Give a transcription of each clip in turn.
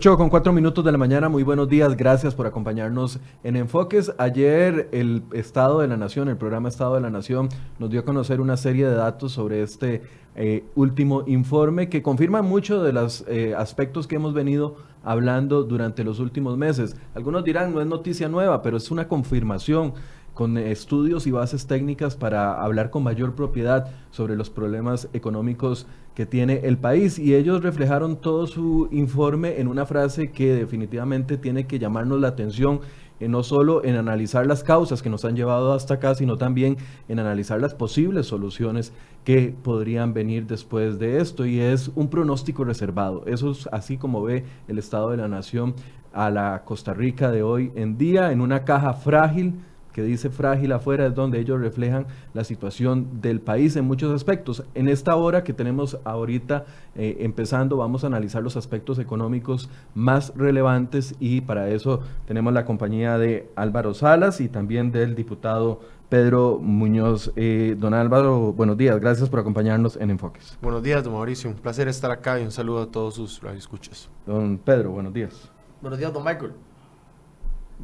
8 con 4 minutos de la mañana, muy buenos días, gracias por acompañarnos en Enfoques. Ayer el Estado de la Nación, el programa Estado de la Nación, nos dio a conocer una serie de datos sobre este eh, último informe que confirma muchos de los eh, aspectos que hemos venido hablando durante los últimos meses. Algunos dirán, no es noticia nueva, pero es una confirmación con estudios y bases técnicas para hablar con mayor propiedad sobre los problemas económicos que tiene el país. Y ellos reflejaron todo su informe en una frase que definitivamente tiene que llamarnos la atención eh, no solo en analizar las causas que nos han llevado hasta acá, sino también en analizar las posibles soluciones que podrían venir después de esto. Y es un pronóstico reservado. Eso es así como ve el Estado de la Nación a la Costa Rica de hoy en día, en una caja frágil que dice frágil afuera, es donde ellos reflejan la situación del país en muchos aspectos. En esta hora que tenemos ahorita eh, empezando, vamos a analizar los aspectos económicos más relevantes y para eso tenemos la compañía de Álvaro Salas y también del diputado Pedro Muñoz. Eh, don Álvaro, buenos días, gracias por acompañarnos en Enfoques. Buenos días, don Mauricio, un placer estar acá y un saludo a todos sus escuchas. Don Pedro, buenos días. Buenos días, don Michael.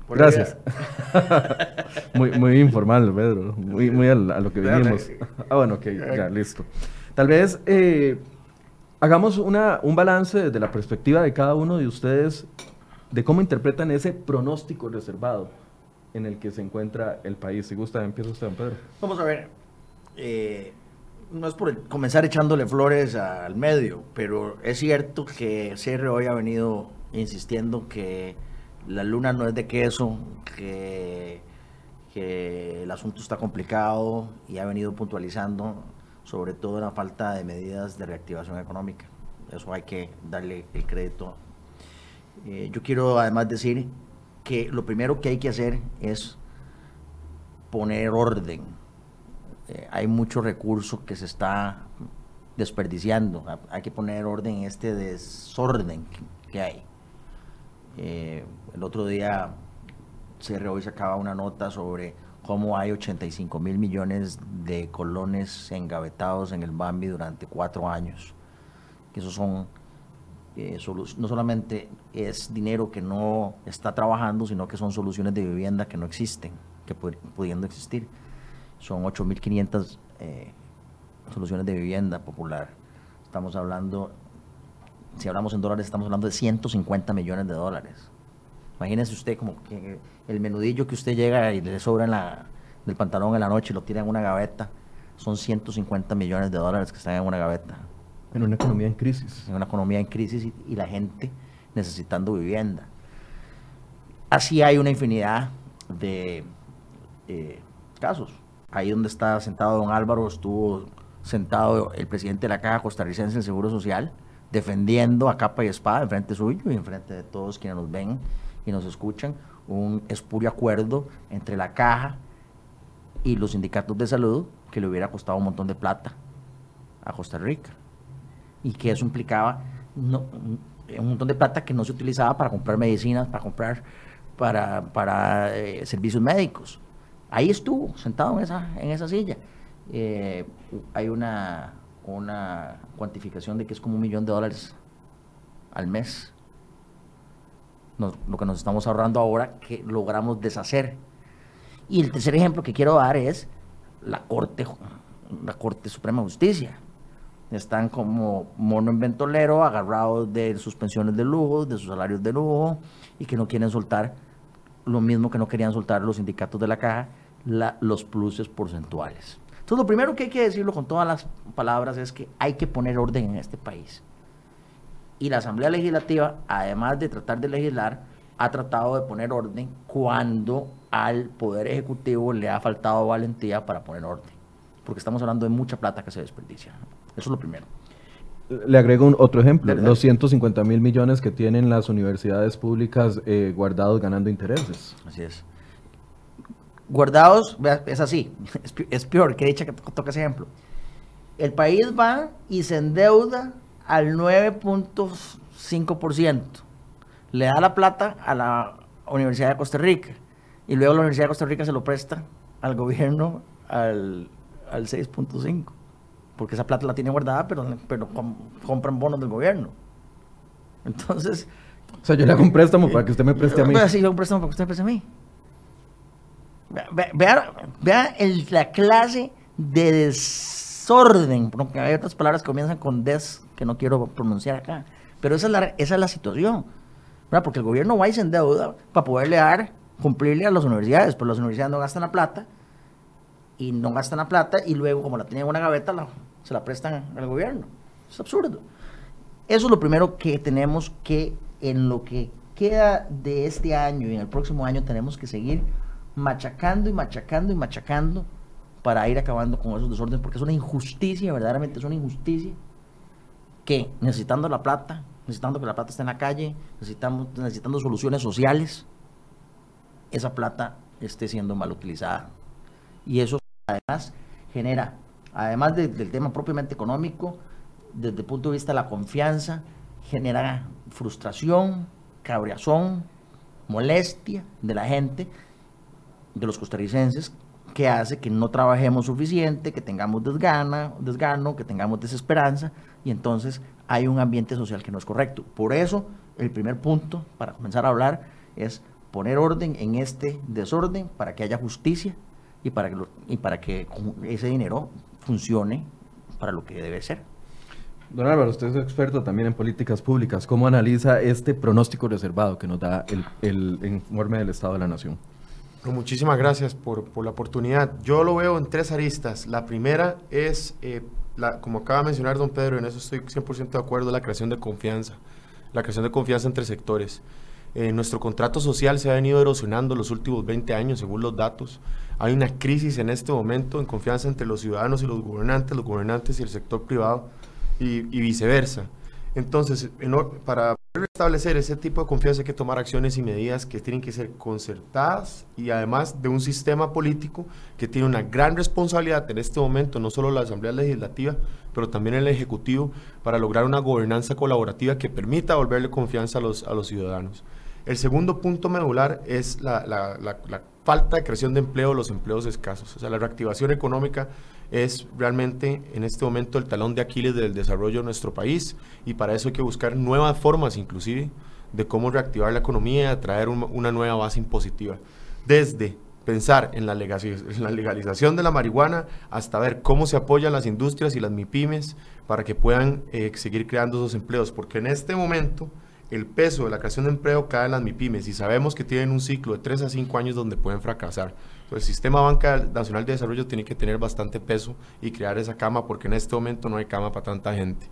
Gracias. muy, muy informal, Pedro. Muy, muy a, lo que vinimos. ah, bueno, ok, ya, listo. Tal vez eh, hagamos una, un balance desde la perspectiva de cada uno de ustedes de cómo interpretan ese pronóstico reservado en el que se encuentra el país. Si gusta, empieza usted, Pedro. Vamos a ver. Eh, no es por comenzar echándole flores al medio, pero es cierto que CR hoy ha venido insistiendo que la luna no es de queso, que, el asunto está complicado y ha venido puntualizando sobre todo la falta de medidas de reactivación económica. Eso hay que darle el crédito. Eh, yo quiero además decir que lo primero que hay que hacer es poner orden. Eh, hay mucho recurso que se está desperdiciando. Hay que poner orden en este desorden que hay. Eh, el otro día CR hoy sacaba una nota sobre cómo hay 85 mil millones de colones engavetados en el Bambi durante cuatro años. Que eso son, eh, no solamente es dinero que no está trabajando, sino que son soluciones de vivienda que no existen, que pudiendo existir. Son 8.500 eh, soluciones de vivienda popular. Estamos hablando si hablamos en dólares, estamos hablando de 150 millones de dólares. Imagínese usted como que el menudillo que usted llega y le sobra en la, del pantalón en la noche y lo tira en una gaveta, son 150 millones de dólares que están en una gaveta. En una economía en crisis. En una economía en crisis y, la gente necesitando vivienda. Así hay una infinidad de eh, casos. Ahí donde está sentado don Álvaro, estuvo sentado el presidente de la Caja Costarricense del Seguro Social, defendiendo a capa y espada en frente suyo y en frente de todos quienes nos ven y nos escuchan un espurio acuerdo entre la caja y los sindicatos de salud que le hubiera costado un montón de plata a Costa Rica y que eso implicaba un montón de plata que no se utilizaba para comprar medicinas, para comprar para, para eh, servicios médicos. Ahí estuvo, sentado en esa, en esa silla. Eh, hay una una cuantificación de que es como un millón de dólares al mes. Lo que nos estamos ahorrando ahora que logramos deshacer. Y el tercer ejemplo que quiero dar es la Corte, la Corte Suprema de Justicia. Están como mono en ventolero, agarrados de sus pensiones de lujo, de sus salarios de lujo, y que no quieren soltar lo mismo que no querían soltar los sindicatos de la caja, los pluses porcentuales. Entonces, lo primero que hay que decirlo con todas las palabras es que hay que poner orden en este país. Y la Asamblea Legislativa, además de tratar de legislar, ha tratado de poner orden cuando al Poder Ejecutivo le ha faltado valentía para poner orden. Porque estamos hablando de mucha plata que se desperdicia. Eso es lo primero. Le agrego un otro ejemplo, los 150 mil millones que tienen las universidades públicas eh, guardados ganando intereses. Así es guardados, es así, es, peor, que dicha que toca ese ejemplo. El país va y se endeuda al 9.5%. Le da la plata a la Universidad de Costa Rica y luego la Universidad de Costa Rica se lo presta al gobierno al, al 6.5%. Porque esa plata la tiene guardada, pero, pero compran bonos del gobierno. Entonces, O sea, yo le hago un préstamo para que usted me preste a mí. Sí, yo un préstamo para que usted me preste a mí. Vea, vea, vea el, la clase de desorden, porque hay otras palabras que comienzan con des que no quiero pronunciar acá, pero esa es la, esa es la situación, ¿verdad? porque el gobierno va y se endeuda para poderle dar, cumplirle a las universidades, pero las universidades no gastan la plata y no gastan la plata y luego como la tenían en una gaveta se la prestan al gobierno. Es absurdo. Eso es lo primero que tenemos que, en lo que queda de este año y en el próximo año tenemos que seguir machacando y machacando y machacando para ir acabando con esos desórdenes, porque es una injusticia, verdaderamente es una injusticia, que necesitando la plata, necesitando que la plata esté en la calle, necesitamos, necesitando soluciones sociales, esa plata esté siendo mal utilizada. Y eso además genera, además del tema propiamente económico, desde el punto de vista de la confianza, genera frustración, cabreazón, molestia de la gente, de los costarricenses, que hace que no trabajemos suficiente, que tengamos desgana, desgano, que tengamos desesperanza, y entonces hay un ambiente social que no es correcto. Por eso, el primer punto para comenzar a hablar es poner orden en este desorden para que haya justicia y para que, y para que ese dinero funcione para lo que debe ser. Don Álvaro, usted es experto también en políticas públicas. ¿Cómo analiza este pronóstico reservado que nos da el, el informe del Estado de la Nación? muchísimas gracias por, por, la oportunidad. Yo lo veo en tres aristas. La primera es, eh, la, como acaba de mencionar don Pedro, en eso estoy 100% de acuerdo, la creación de confianza. La creación de confianza entre sectores. Eh, nuestro contrato social se ha venido erosionando los últimos 20 años, según los datos. Hay una crisis en este momento en confianza entre los ciudadanos y los gobernantes, los gobernantes y el sector privado, y, y viceversa. Entonces, para establecer ese tipo de confianza hay que tomar acciones y medidas que tienen que ser concertadas y además de un sistema político que tiene una gran responsabilidad en este momento, no solo la Asamblea Legislativa, pero también el Ejecutivo, para lograr una gobernanza colaborativa que permita volverle confianza a los, a los ciudadanos. El segundo punto medular es la, la falta de creación de empleo, los empleos escasos. O sea, la reactivación económica es realmente en este momento el talón de Aquiles del desarrollo de nuestro país y para eso hay que buscar nuevas formas inclusive de cómo reactivar la economía atraer una nueva base impositiva. Desde pensar en la, legalización de la marihuana hasta ver cómo se apoyan las industrias y las MIPIMES para que puedan eh, seguir creando esos empleos, porque en este momento el peso de la creación de empleo cae en las MIPIMES y sabemos que tienen un ciclo de 3 a 5 años donde pueden fracasar. El sistema banca nacional de desarrollo tiene que tener bastante peso y crear esa cama porque en este momento no hay cama para tanta gente.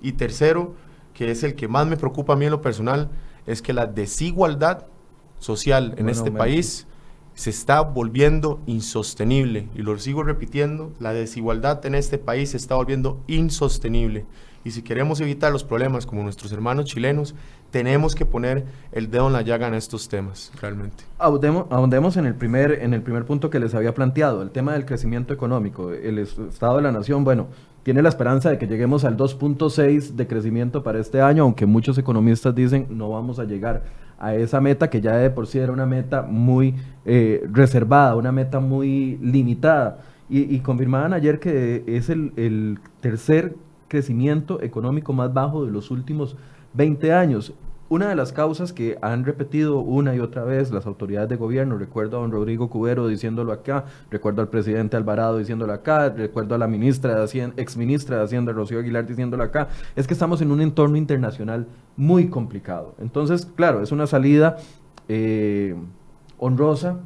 Y tercero, que es el que más me preocupa a mí en lo personal, es que la desigualdad social en este país se está volviendo insostenible. Y lo sigo repitiendo, la desigualdad en este país se está volviendo insostenible. Y si queremos evitar los problemas como nuestros hermanos chilenos, tenemos que poner el dedo en la llaga en estos temas, realmente. Ahondemos, en, el primer, en el primer punto que les había planteado, el tema del crecimiento económico. El Estado de la Nación, bueno, tiene la esperanza de que lleguemos al 2.6 de crecimiento para este año, aunque muchos economistas dicen no vamos a llegar a esa meta que ya de por sí era una meta muy eh, reservada, una meta muy limitada. Y, confirmaban ayer que es el, el tercer crecimiento económico más bajo de los últimos 20 años. Una de las causas que han repetido una y otra vez las autoridades de gobierno, recuerdo a don Rodrigo Cubero diciéndolo acá, recuerdo al presidente Alvarado diciéndolo acá, recuerdo a la ministra de Hacienda, ex ministra de Hacienda, Rocío Aguilar, diciéndolo acá, es que estamos en un entorno internacional muy complicado. Entonces, claro, es una salida eh, honrosa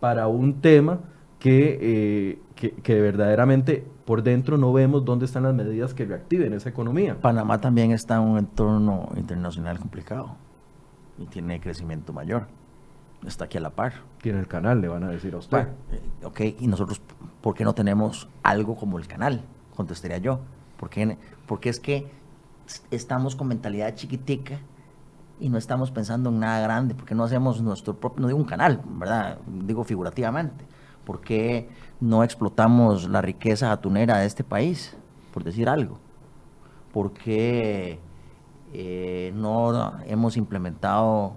para un tema que, eh, que, que verdaderamente por dentro no vemos dónde están las medidas que reactiven esa economía. Panamá también está en un entorno internacional complicado y tiene crecimiento mayor. Está aquí a la par. Tiene el canal, le van a decir a usted. Eh, ok, y nosotros, ¿por qué no tenemos algo como el canal? Contestaría yo. Porque, porque es que estamos con mentalidad chiquitica y no estamos pensando en nada grande, porque no hacemos nuestro propio, no digo un canal, ¿verdad? Digo figurativamente. ¿Por qué no explotamos la riqueza atunera de este país? Por decir algo. ¿Por qué eh, no hemos implementado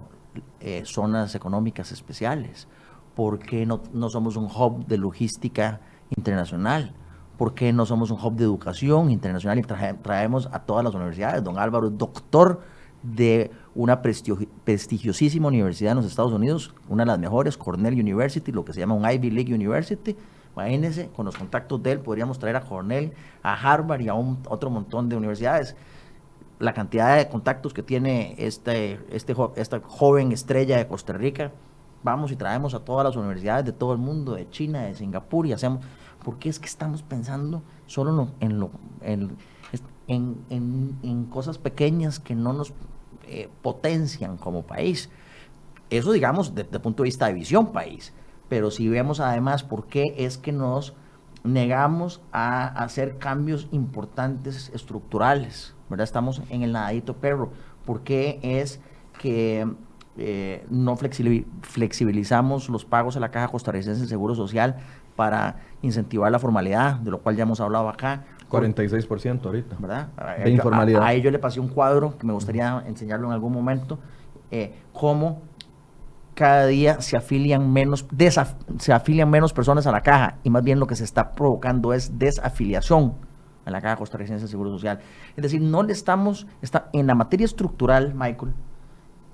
eh, zonas económicas especiales? ¿Por qué no, somos un hub de logística internacional? ¿Por qué no somos un hub de educación internacional y traemos a todas las universidades? Don Álvaro doctor de una prestigiosísima universidad en los Estados Unidos, una de las mejores, Cornell University, lo que se llama un Ivy League University. Imagínense, con los contactos de él podríamos traer a Cornell, a Harvard y a un, otro montón de universidades. La cantidad de contactos que tiene este, este, esta joven estrella de Costa Rica, vamos y traemos a todas las universidades de todo el mundo, de China, de Singapur, y hacemos, porque es que estamos pensando solo en, lo, en, en, cosas pequeñas que no nos eh, potencian como país. Eso, digamos, desde el punto de vista de visión país. Pero si vemos además por qué es que nos negamos a hacer cambios importantes estructurales, ¿verdad? Estamos en el nadadito perro. ¿Por qué es que eh, no flexibilizamos los pagos a la Caja Costarricense de Seguro Social para incentivar la formalidad, de lo cual ya hemos hablado acá. 46% ahorita. ¿Verdad? De informalidad. A, ello le pasé un cuadro que me gustaría enseñarlo en algún momento, eh, cómo cada día se afilian menos, se afilian menos personas a la caja y más bien lo que se está provocando es desafiliación a la caja costarricense de Seguro Social. Es decir, no le estamos, está, en la materia estructural, Michael,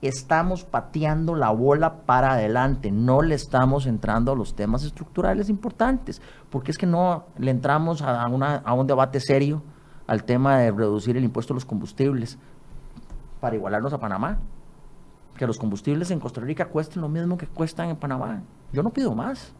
estamos pateando la bola para adelante, no le estamos entrando a los temas estructurales importantes, porque es que no le entramos a, un debate serio al tema de reducir el impuesto a los combustibles para igualarnos a Panamá. Que los combustibles en Costa Rica cuesten lo mismo que cuestan en Panamá. Yo no pido más.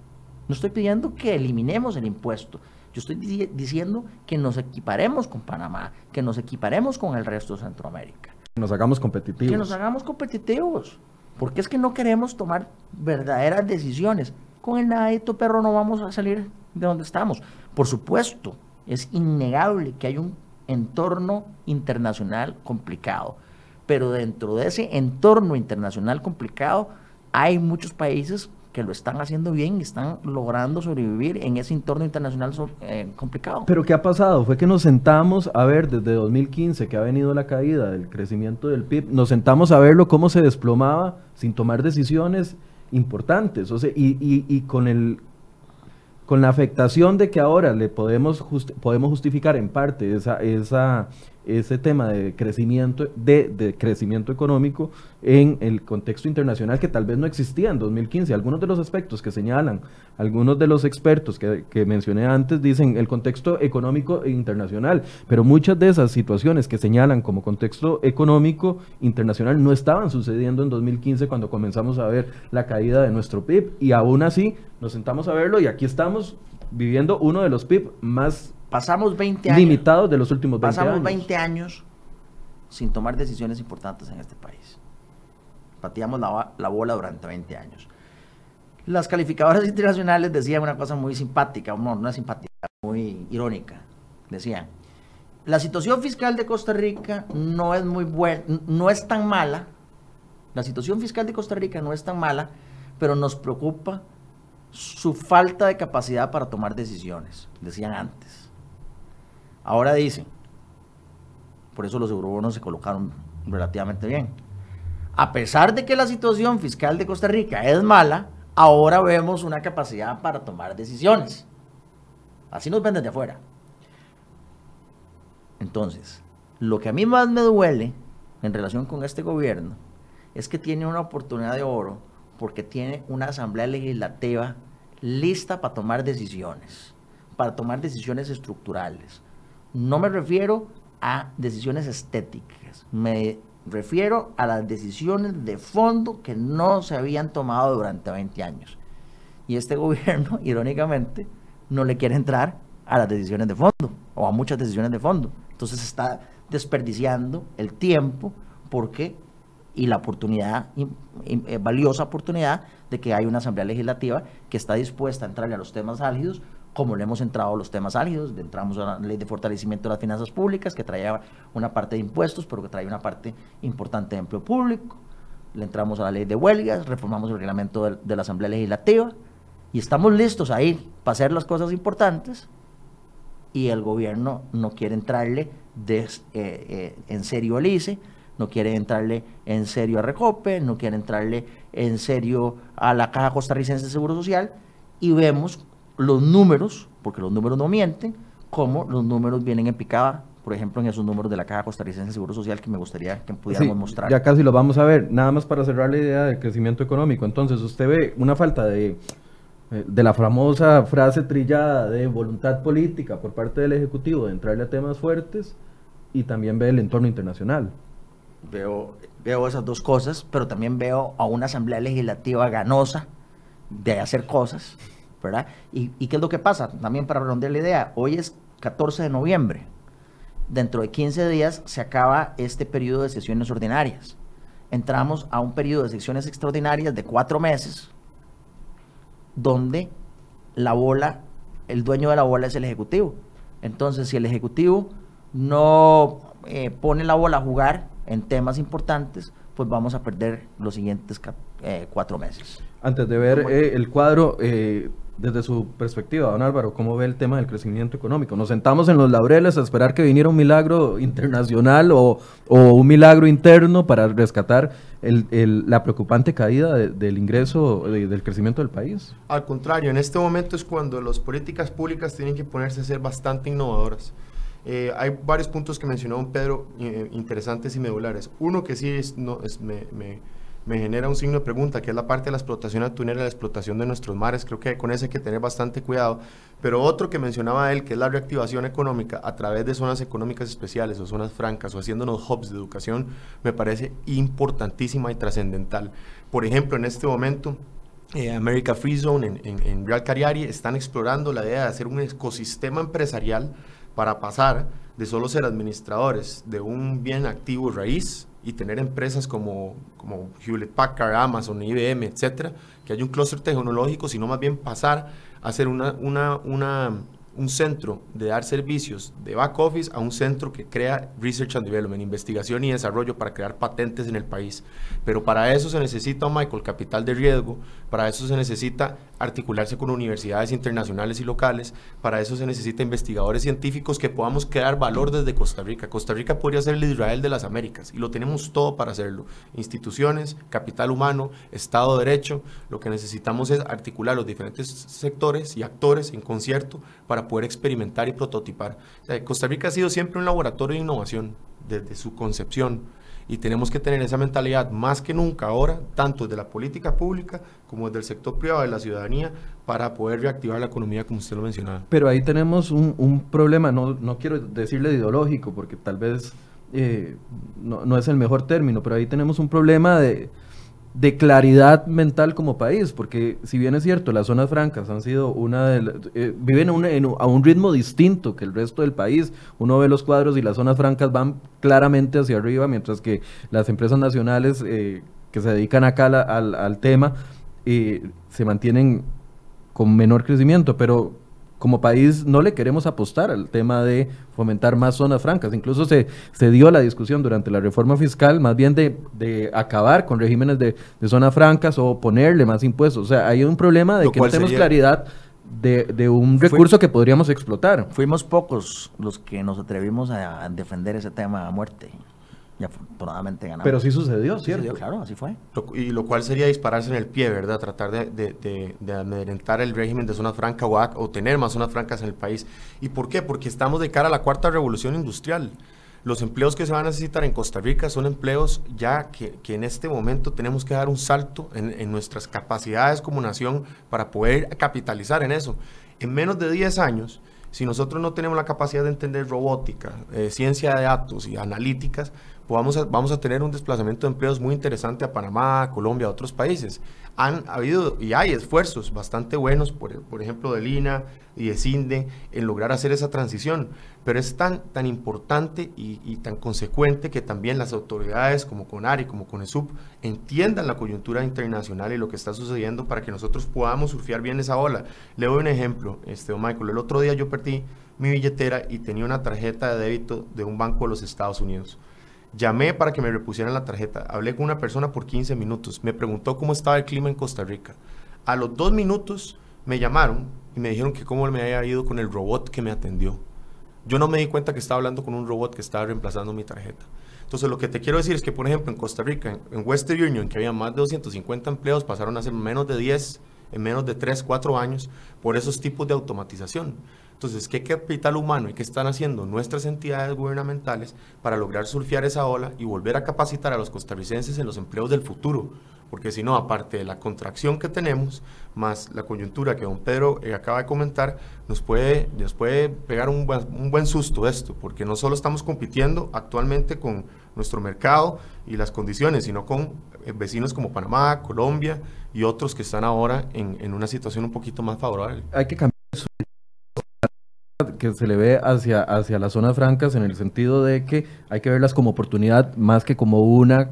No estoy pidiendo que eliminemos el impuesto. Yo estoy diciendo que nos equiparemos con Panamá, que nos equiparemos con el resto de Centroamérica. Nos hagamos competitivos. Que nos hagamos competitivos. Porque es que no queremos tomar verdaderas decisiones. Con el nadito perro no vamos a salir de donde estamos. Por supuesto, es innegable que hay un entorno internacional complicado. Pero dentro de ese entorno internacional complicado hay muchos países que lo están haciendo bien y están logrando sobrevivir en ese entorno internacional eh, complicado. Pero ¿qué ha pasado? Fue que nos sentamos a ver desde 2015 que ha venido la caída del crecimiento del PIB, nos sentamos a verlo cómo se desplomaba sin tomar decisiones importantes, o sea, y, y, y con el con la afectación de que ahora le podemos podemos justificar en parte esa esa ese tema de crecimiento, de, crecimiento económico en el contexto internacional que tal vez no existía en 2015. Algunos de los aspectos que señalan, algunos de los expertos que, que mencioné antes dicen el contexto económico internacional, pero muchas de esas situaciones que señalan como contexto económico internacional no estaban sucediendo en 2015 cuando comenzamos a ver la caída de nuestro PIB y aún así nos sentamos a verlo y aquí estamos viviendo uno de los PIB más Pasamos 20 años. Limitados de los últimos 20 pasamos 20 años sin tomar decisiones importantes en este país. Pateamos la, bola durante 20 años. Las calificadoras internacionales decían una cosa muy simpática, no, no es simpática, muy irónica. Decían, la situación fiscal de Costa Rica no es muy buena, no es tan mala. La situación fiscal de Costa Rica no es tan mala, pero nos preocupa su falta de capacidad para tomar decisiones, decían antes. Ahora dicen, por eso los eurobonos se colocaron relativamente bien. A pesar de que la situación fiscal de Costa Rica es mala, ahora vemos una capacidad para tomar decisiones. Así nos ven desde afuera. Entonces, lo que a mí más me duele en relación con este gobierno es que tiene una oportunidad de oro porque tiene una asamblea legislativa lista para tomar decisiones, para tomar decisiones estructurales, no me refiero a decisiones estéticas, me refiero a las decisiones de fondo que no se habían tomado durante 20 años. Y este gobierno, irónicamente, no le quiere entrar a las decisiones de fondo o a muchas decisiones de fondo. Entonces está desperdiciando el tiempo porque y la oportunidad, eh, valiosa oportunidad de que hay una asamblea legislativa que está dispuesta a entrarle a los temas álgidos como le hemos entrado a los temas álgidos, entramos a la ley de fortalecimiento de las finanzas públicas, que traía una parte de impuestos, pero que traía una parte importante de empleo público, le entramos a la ley de huelgas, reformamos el reglamento de, la Asamblea Legislativa, y estamos listos ahí para hacer las cosas importantes, y el gobierno no quiere entrarle eh, eh, en serio al ICE, no quiere entrarle en serio a Recope, no quiere entrarle en serio a la Caja Costarricense de Seguro Social, y vemos los números, porque los números no mienten, como los números vienen en picada por ejemplo, en esos números de la Caja Costarricense de Seguro Social que me gustaría que pudiéramos mostrar. Ya casi lo vamos a ver. Nada más para cerrar la idea del crecimiento económico. Entonces, usted ve una falta de, eh, de la famosa frase trillada de voluntad política por parte del Ejecutivo de entrarle a temas fuertes y también ve el entorno internacional. Veo, veo esas dos cosas, pero también veo a una Asamblea Legislativa ganosa de hacer cosas, ¿verdad? ¿Y, y qué es lo que pasa? También para redondear la idea, hoy es 14 de noviembre dentro de 15 días se acaba este periodo de sesiones ordinarias. Entramos a un periodo de sesiones extraordinarias de cuatro meses, donde la bola, el dueño de la bola es el Ejecutivo. Entonces, si el Ejecutivo no eh, pone la bola a jugar en temas importantes, pues vamos a perder los siguientes eh, cuatro meses. Antes de ver eh, el cuadro, desde su perspectiva, don Álvaro, ¿cómo ve el tema del crecimiento económico? ¿Nos sentamos en los laureles a esperar que viniera un milagro internacional o, un milagro interno para rescatar la preocupante caída del ingreso, del crecimiento del país? Al contrario, en este momento es cuando las políticas públicas tienen que ponerse a ser bastante innovadoras. Eh, hay varios puntos que mencionó don Pedro eh, interesantes y medulares. Uno que sí es, no, es, me me genera un signo de pregunta, que es la parte de la explotación atunera, la explotación de nuestros mares. Creo que con eso hay que tener bastante cuidado. Pero otro que mencionaba él, que es la reactivación económica a través de zonas económicas especiales o zonas francas o haciéndonos hubs de educación, me parece importantísima y trascendental. Por ejemplo, en este momento... Eh, America Free Zone en, en Real Cariari están explorando la idea de hacer un ecosistema empresarial para pasar de solo ser administradores de un bien activo raíz y tener empresas como, como Hewlett Packard, Amazon, IBM, etcétera, que haya un clúster tecnológico, sino más bien pasar a ser una, una, una un centro de dar servicios de back office a un centro que crea research and development, investigación y desarrollo para crear patentes en el país. Pero para eso se necesita, Michael, capital de riesgo, para eso se necesita articularse con universidades internacionales y locales, para eso se necesita investigadores científicos que podamos crear valor desde Costa Rica. Costa Rica podría ser el Israel de las Américas y lo tenemos todo para hacerlo. Instituciones, capital humano, Estado de Derecho, lo que necesitamos es articular los diferentes sectores y actores en concierto para poder experimentar y prototipar. Costa Rica ha sido siempre un laboratorio de innovación desde su concepción y tenemos que tener esa mentalidad más que nunca ahora, tanto de la política pública como del sector privado de la ciudadanía, para poder reactivar la economía como usted lo mencionaba. Pero ahí tenemos un, problema, no, no quiero decirle ideológico, porque tal vez eh, no, no es el mejor término, pero ahí tenemos un problema de de claridad mental como país, porque si bien es cierto, las zonas francas han sido una de eh, viven a un ritmo distinto que el resto del país. Uno ve los cuadros y las zonas francas van claramente hacia arriba, mientras que las empresas nacionales eh, que se dedican acá al, al, tema eh, se mantienen con menor crecimiento, pero como país no le queremos apostar al tema de fomentar más zonas francas. Incluso se, se dio la discusión durante la reforma fiscal más bien de, acabar con regímenes de, zonas francas o ponerle más impuestos. O sea, hay un problema de que no tenemos claridad de, un recurso que podríamos explotar. Fuimos pocos los que nos atrevimos a defender ese tema a muerte y afortunadamente ganamos. Pero sí sucedió, ¿cierto? claro, así fue. y lo cual sería dispararse en el pie, ¿verdad? Tratar de, de, de, amedrentar el régimen de zona franca o, o, tener más zonas francas en el país. ¿Y por qué? Porque estamos de cara a la cuarta revolución industrial. Los empleos que se van a necesitar en Costa Rica son empleos ya que, que en este momento tenemos que dar un salto en, en nuestras capacidades como nación para poder capitalizar en eso. En menos de 10 años, si nosotros no tenemos la capacidad de entender robótica, eh, ciencia de datos y analíticas, pues vamos a, tener un desplazamiento de empleos muy interesante a Panamá, Colombia, a otros países. Han habido y hay esfuerzos bastante buenos, por, por ejemplo, de Lina y de CINDE, en lograr hacer esa transición, pero es tan, tan importante y, tan consecuente que también las autoridades como CONARI, como CONESUB, entiendan la coyuntura internacional y lo que está sucediendo para que nosotros podamos surfear bien esa ola. Le doy un ejemplo, este, Michael, el otro día yo perdí mi billetera y tenía una tarjeta de débito de un banco de los Estados Unidos. Llamé para que me repusieran la tarjeta. Hablé con una persona por 15 minutos. Me preguntó cómo estaba el clima en Costa Rica. A los dos minutos me llamaron y me dijeron que cómo me había ido con el robot que me atendió. Yo no me di cuenta que estaba hablando con un robot que estaba reemplazando mi tarjeta. Entonces, lo que te quiero decir es que, por ejemplo, en Costa Rica, en Western Union, que había más de 250 empleos, pasaron a ser menos de 10 en menos de 3, 4 años por esos tipos de automatización. Entonces, ¿qué capital humano y qué están haciendo nuestras entidades gubernamentales para lograr surfear esa ola y volver a capacitar a los costarricenses en los empleos del futuro? Porque si no, aparte de la contracción que tenemos, más la coyuntura que don Pedro eh, acaba de comentar, nos puede, nos puede pegar un, buen susto esto, porque no solo estamos compitiendo actualmente con nuestro mercado y las condiciones, sino con eh, vecinos como Panamá, Colombia y otros que están ahora en, en una situación un poquito más favorable. Hay que cambiar que se le ve hacia, hacia las zonas francas en el sentido de que hay que verlas como oportunidad más que como una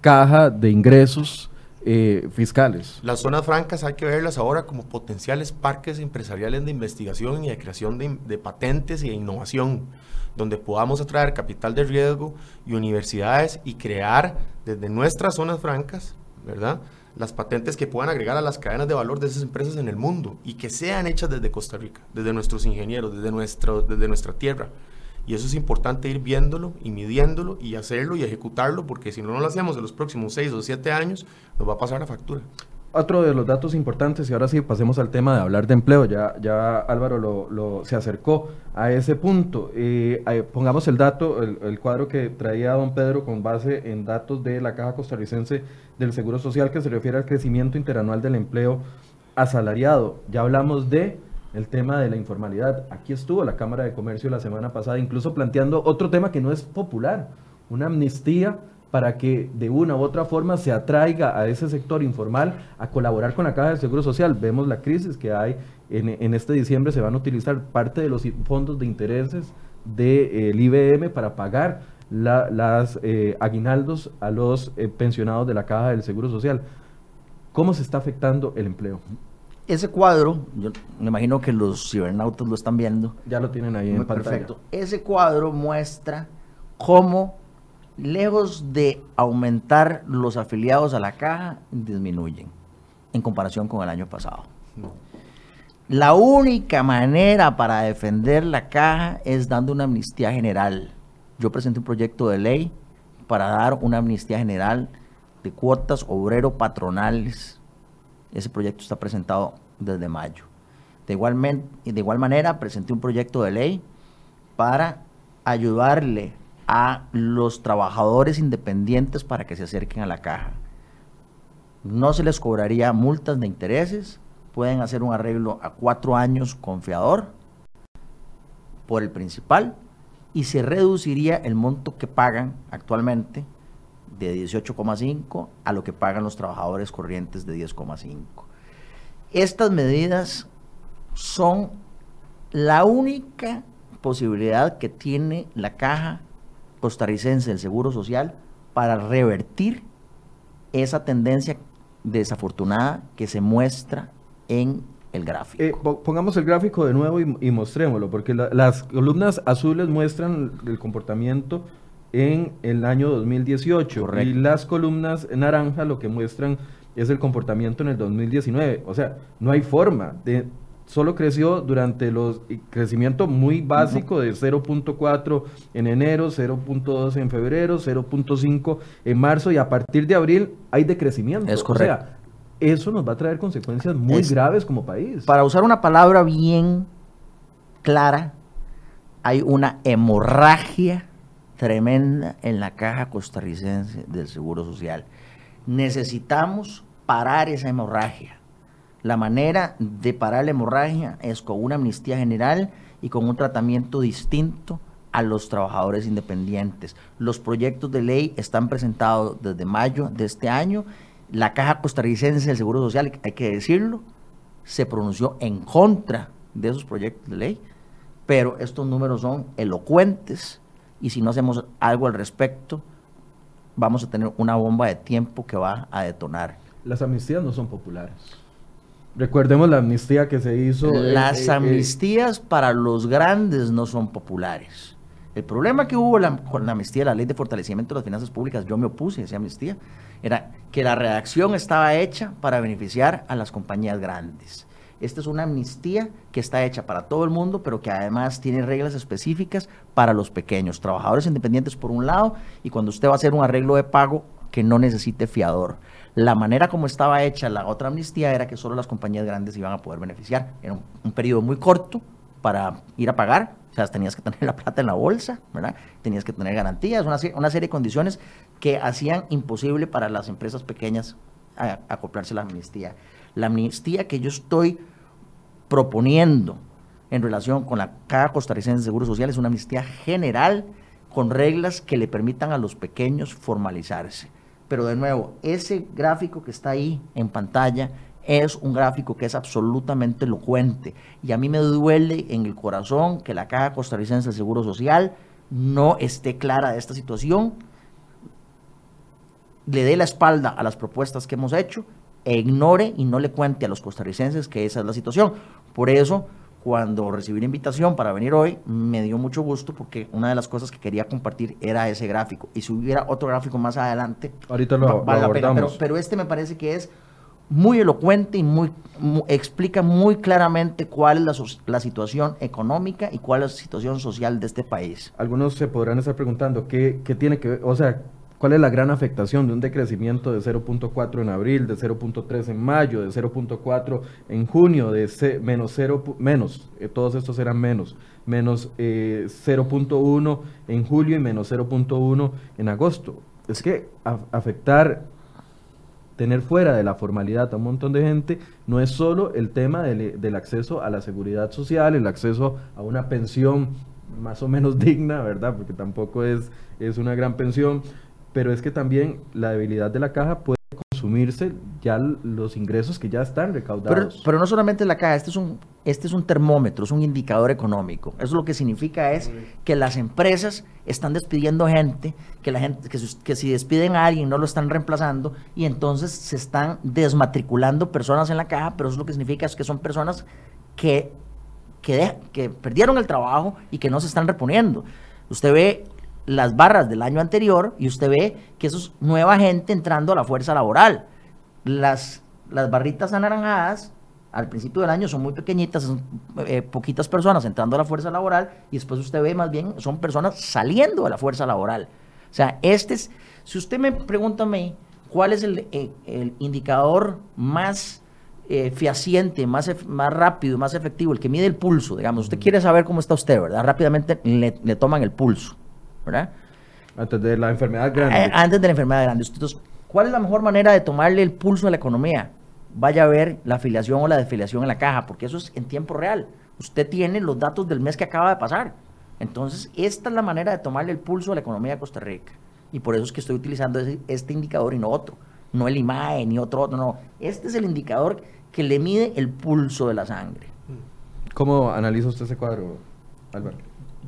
caja de ingresos eh, fiscales. Las zonas francas hay que verlas ahora como potenciales parques empresariales de investigación y de creación de, de patentes y de innovación, donde podamos atraer capital de riesgo y universidades y crear desde nuestras zonas francas, ¿verdad? Las patentes que puedan agregar a las cadenas de valor de esas empresas en el mundo y que sean hechas desde Costa Rica, desde nuestros ingenieros, desde, desde nuestra tierra. Y eso es importante ir viéndolo y midiéndolo y hacerlo y ejecutarlo, porque si no, no lo hacemos en los próximos seis o siete años, nos va a pasar la factura. Otro de los datos importantes, y ahora sí pasemos al tema de hablar de empleo, ya, ya Álvaro lo, lo se acercó a ese punto. Eh, pongamos el dato, el, el, cuadro que traía don Pedro con base en datos de la Caja Costarricense del Seguro Social que se refiere al crecimiento interanual del empleo asalariado. Ya hablamos de el tema de la informalidad. Aquí estuvo la Cámara de Comercio la semana pasada, incluso planteando otro tema que no es popular, una amnistía para que de una u otra forma se atraiga a ese sector informal a colaborar con la Caja de Seguro Social. Vemos la crisis que hay en, en este diciembre, se van a utilizar parte de los fondos de intereses del de, IBM para pagar la, las eh, aguinaldos a los eh, pensionados de la Caja del Seguro Social. ¿Cómo se está afectando el empleo? Ese cuadro, yo me imagino que los cibernautas lo están viendo. Ya lo tienen ahí Muy en pantalla. Perfecto. Ese cuadro muestra cómo, lejos de aumentar los afiliados a la caja, disminuyen en comparación con el año pasado. La única manera para defender la caja es dando una amnistía general. Yo presenté un proyecto de ley para dar una amnistía general de cuotas obrero-patronales ese proyecto está presentado desde mayo. De igual, de igual manera, presenté un proyecto de ley para ayudarle a los trabajadores independientes para que se acerquen a la caja. No se les cobraría multas de intereses, pueden hacer un arreglo a cuatro años confiador por el principal y se reduciría el monto que pagan actualmente de 18,5 a lo que pagan los trabajadores corrientes de 10,5. Estas medidas son la única posibilidad que tiene la caja costarricense del Seguro Social para revertir esa tendencia desafortunada que se muestra en el gráfico. Eh, pongamos el gráfico de nuevo y, y mostrémoslo, porque la, las columnas azules muestran el comportamiento en el año 2018 Correcto. y las columnas naranja lo que muestran es el comportamiento en el 2019. O sea, no hay forma de solo creció durante los crecimiento muy básico de 0.4 en enero, 0.2 en febrero, 0.5 en marzo y a partir de abril hay decrecimiento. Es correcto. O sea, eso nos va a traer consecuencias muy es, graves como país. Para usar una palabra bien clara, hay una hemorragia tremenda en la caja costarricense del Seguro Social. Necesitamos parar esa hemorragia. La manera de parar la hemorragia es con una amnistía general y con un tratamiento distinto a los trabajadores independientes. Los proyectos de ley están presentados desde mayo de este año. La Caja Costarricense del Seguro Social, hay que decirlo, se pronunció en contra de esos proyectos de ley, pero estos números son elocuentes y si no hacemos algo al respecto, vamos a tener una bomba de tiempo que va a detonar. Las amnistías no son populares. Recordemos la amnistía que se hizo. Las eh, amnistías eh, para los grandes no son populares. El problema que hubo la, con la amnistía, la ley de fortalecimiento de las finanzas públicas, yo me opuse a esa amnistía, era que la redacción estaba hecha para beneficiar a las compañías grandes. Esta es una amnistía que está hecha para todo el mundo, pero que además tiene reglas específicas para los pequeños, trabajadores independientes por un lado, y cuando usted va a hacer un arreglo de pago, que no necesite fiador. La manera como estaba hecha la otra amnistía era que solo las compañías grandes iban a poder beneficiar. Era un, un periodo muy corto para ir a pagar, o sea, tenías que tener la plata en la bolsa, ¿verdad? Tenías que tener garantías, una, una serie de condiciones que hacían imposible para las empresas pequeñas acoplarse a la amnistía. La amnistía que yo estoy proponiendo en relación con la Caja Costarricense de Seguro Social es una amnistía general con reglas que le permitan a los pequeños formalizarse. Pero de nuevo, ese gráfico que está ahí en pantalla es un gráfico que es absolutamente elocuente. Y a mí me duele en el corazón que la Caja Costarricense de Seguro Social no esté clara de esta situación, le dé la espalda a las propuestas que hemos hecho e ignore y no le cuente a los costarricenses que esa es la situación. Por eso, cuando recibí la invitación para venir hoy, me dio mucho gusto porque una de las cosas que quería compartir era ese gráfico. Y si hubiera otro gráfico más adelante, ahorita lo, vale la pena. Pero, este me parece que es muy elocuente y muy, explica muy claramente cuál es la, la, situación económica y cuál es la situación social de este país. Algunos se podrán estar preguntando qué, qué tiene que ver, o sea, ¿Cuál es la gran afectación de un decrecimiento de 0.4 en abril, de 0.3 en mayo, de 0.4 en junio, de menos 0, menos, eh, todos estos eran menos, menos 0.1 eh, en julio y menos 0.1 en agosto? Es que afectar, tener fuera de la formalidad a un montón de gente, no es solo el tema del, del acceso a la seguridad social, el acceso a una pensión más o menos digna, ¿verdad? Porque tampoco es, es una gran pensión, pero es que también la debilidad de la caja puede consumirse ya los ingresos que ya están recaudados. Pero, no solamente la caja, este es un este es un termómetro, es un indicador económico. Eso lo que significa es que las empresas están despidiendo gente, que la gente que, que si despiden a alguien no lo están reemplazando y entonces se están desmatriculando personas en la caja, pero eso lo que significa es que son personas que que, que perdieron el trabajo y que no se están reponiendo. Usted ve las barras del año anterior y usted ve que eso es nueva gente entrando a la fuerza laboral. Las, las barritas anaranjadas al principio del año son muy pequeñitas, son eh, poquitas personas entrando a la fuerza laboral y después usted ve más bien son personas saliendo de la fuerza laboral. O sea, este es, si usted me pregunta a mí cuál es el, eh, indicador más eh, fehaciente, más, más rápido, más efectivo, el que mide el pulso, digamos, usted quiere saber cómo está usted, ¿verdad? Rápidamente le toman el pulso. ¿Verdad? Antes de la enfermedad grande. Eh, antes de la enfermedad grande. Entonces, ¿cuál es la mejor manera de tomarle el pulso a la economía? Vaya a ver la afiliación o la desfiliación en la caja, porque eso es en tiempo real. Usted tiene los datos del mes que acaba de pasar. Entonces, esta es la manera de tomarle el pulso a la economía de Costa Rica. Y por eso es que estoy utilizando este indicador y no otro. No el IMAE ni otro, otro, no. Este es el indicador que le mide el pulso de la sangre. ¿Cómo analiza usted ese cuadro, Álvaro?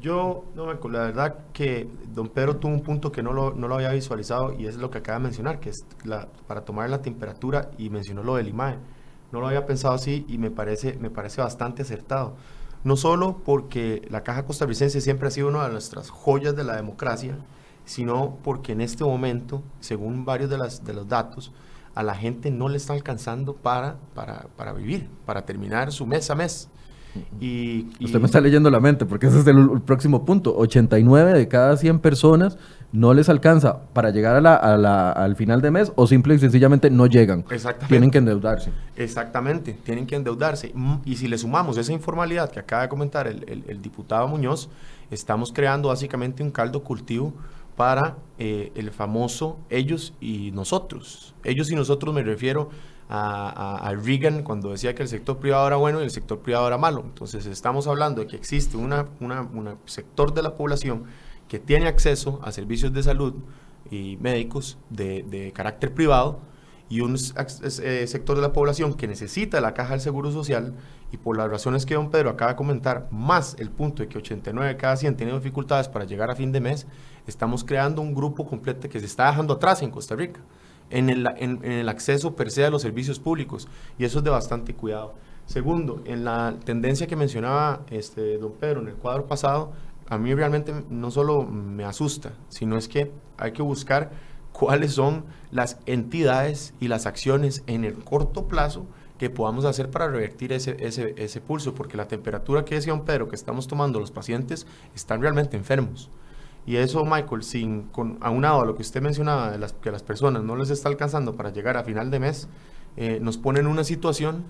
Yo, no, la verdad que don Pedro tuvo un punto que no lo, no lo había visualizado y es lo que acaba de mencionar, que es la, para tomar la temperatura y mencionó lo del IMAE. No lo había pensado así y me parece, me parece bastante acertado. No solo porque la Caja Costarricense siempre ha sido una de nuestras joyas de la democracia, sino porque en este momento, según varios de, las, de los datos, a la gente no le está alcanzando para, para, para vivir, para terminar su mes a mes. Y, Usted me está leyendo la mente, porque ese es el, próximo punto. 89 de cada 100 personas no les alcanza para llegar a la, al final de mes o simple y sencillamente no llegan. Tienen que endeudarse. Exactamente, tienen que endeudarse. Mm, y si le sumamos esa informalidad que acaba de comentar el, diputado Muñoz, estamos creando básicamente un caldo cultivo para eh, el famoso ellos y nosotros. Ellos y nosotros me refiero a, Reagan cuando decía que el sector privado era bueno y el sector privado era malo. Entonces estamos hablando de que existe un una, sector de la población que tiene acceso a servicios de salud y médicos de, carácter privado y un eh, sector de la población que necesita la caja del Seguro Social y por las razones que don Pedro acaba de comentar, más el punto de que 89 de cada 100 tienen dificultades para llegar a fin de mes, estamos creando un grupo completo que se está dejando atrás en Costa Rica en el, acceso per se a los servicios públicos y eso es de bastante cuidado. Segundo, en la tendencia que mencionaba este, don Pedro en el cuadro pasado, a mí realmente no solo me asusta, sino es que hay que buscar cuáles son las entidades y las acciones en el corto plazo que podamos hacer para revertir ese, ese, ese pulso, porque la temperatura que decía don Pedro que estamos tomando los pacientes están realmente enfermos Y eso, Michael, sin con, aunado a lo que usted mencionaba, de las, que las personas no les está alcanzando para llegar a final de mes, eh, nos pone en una situación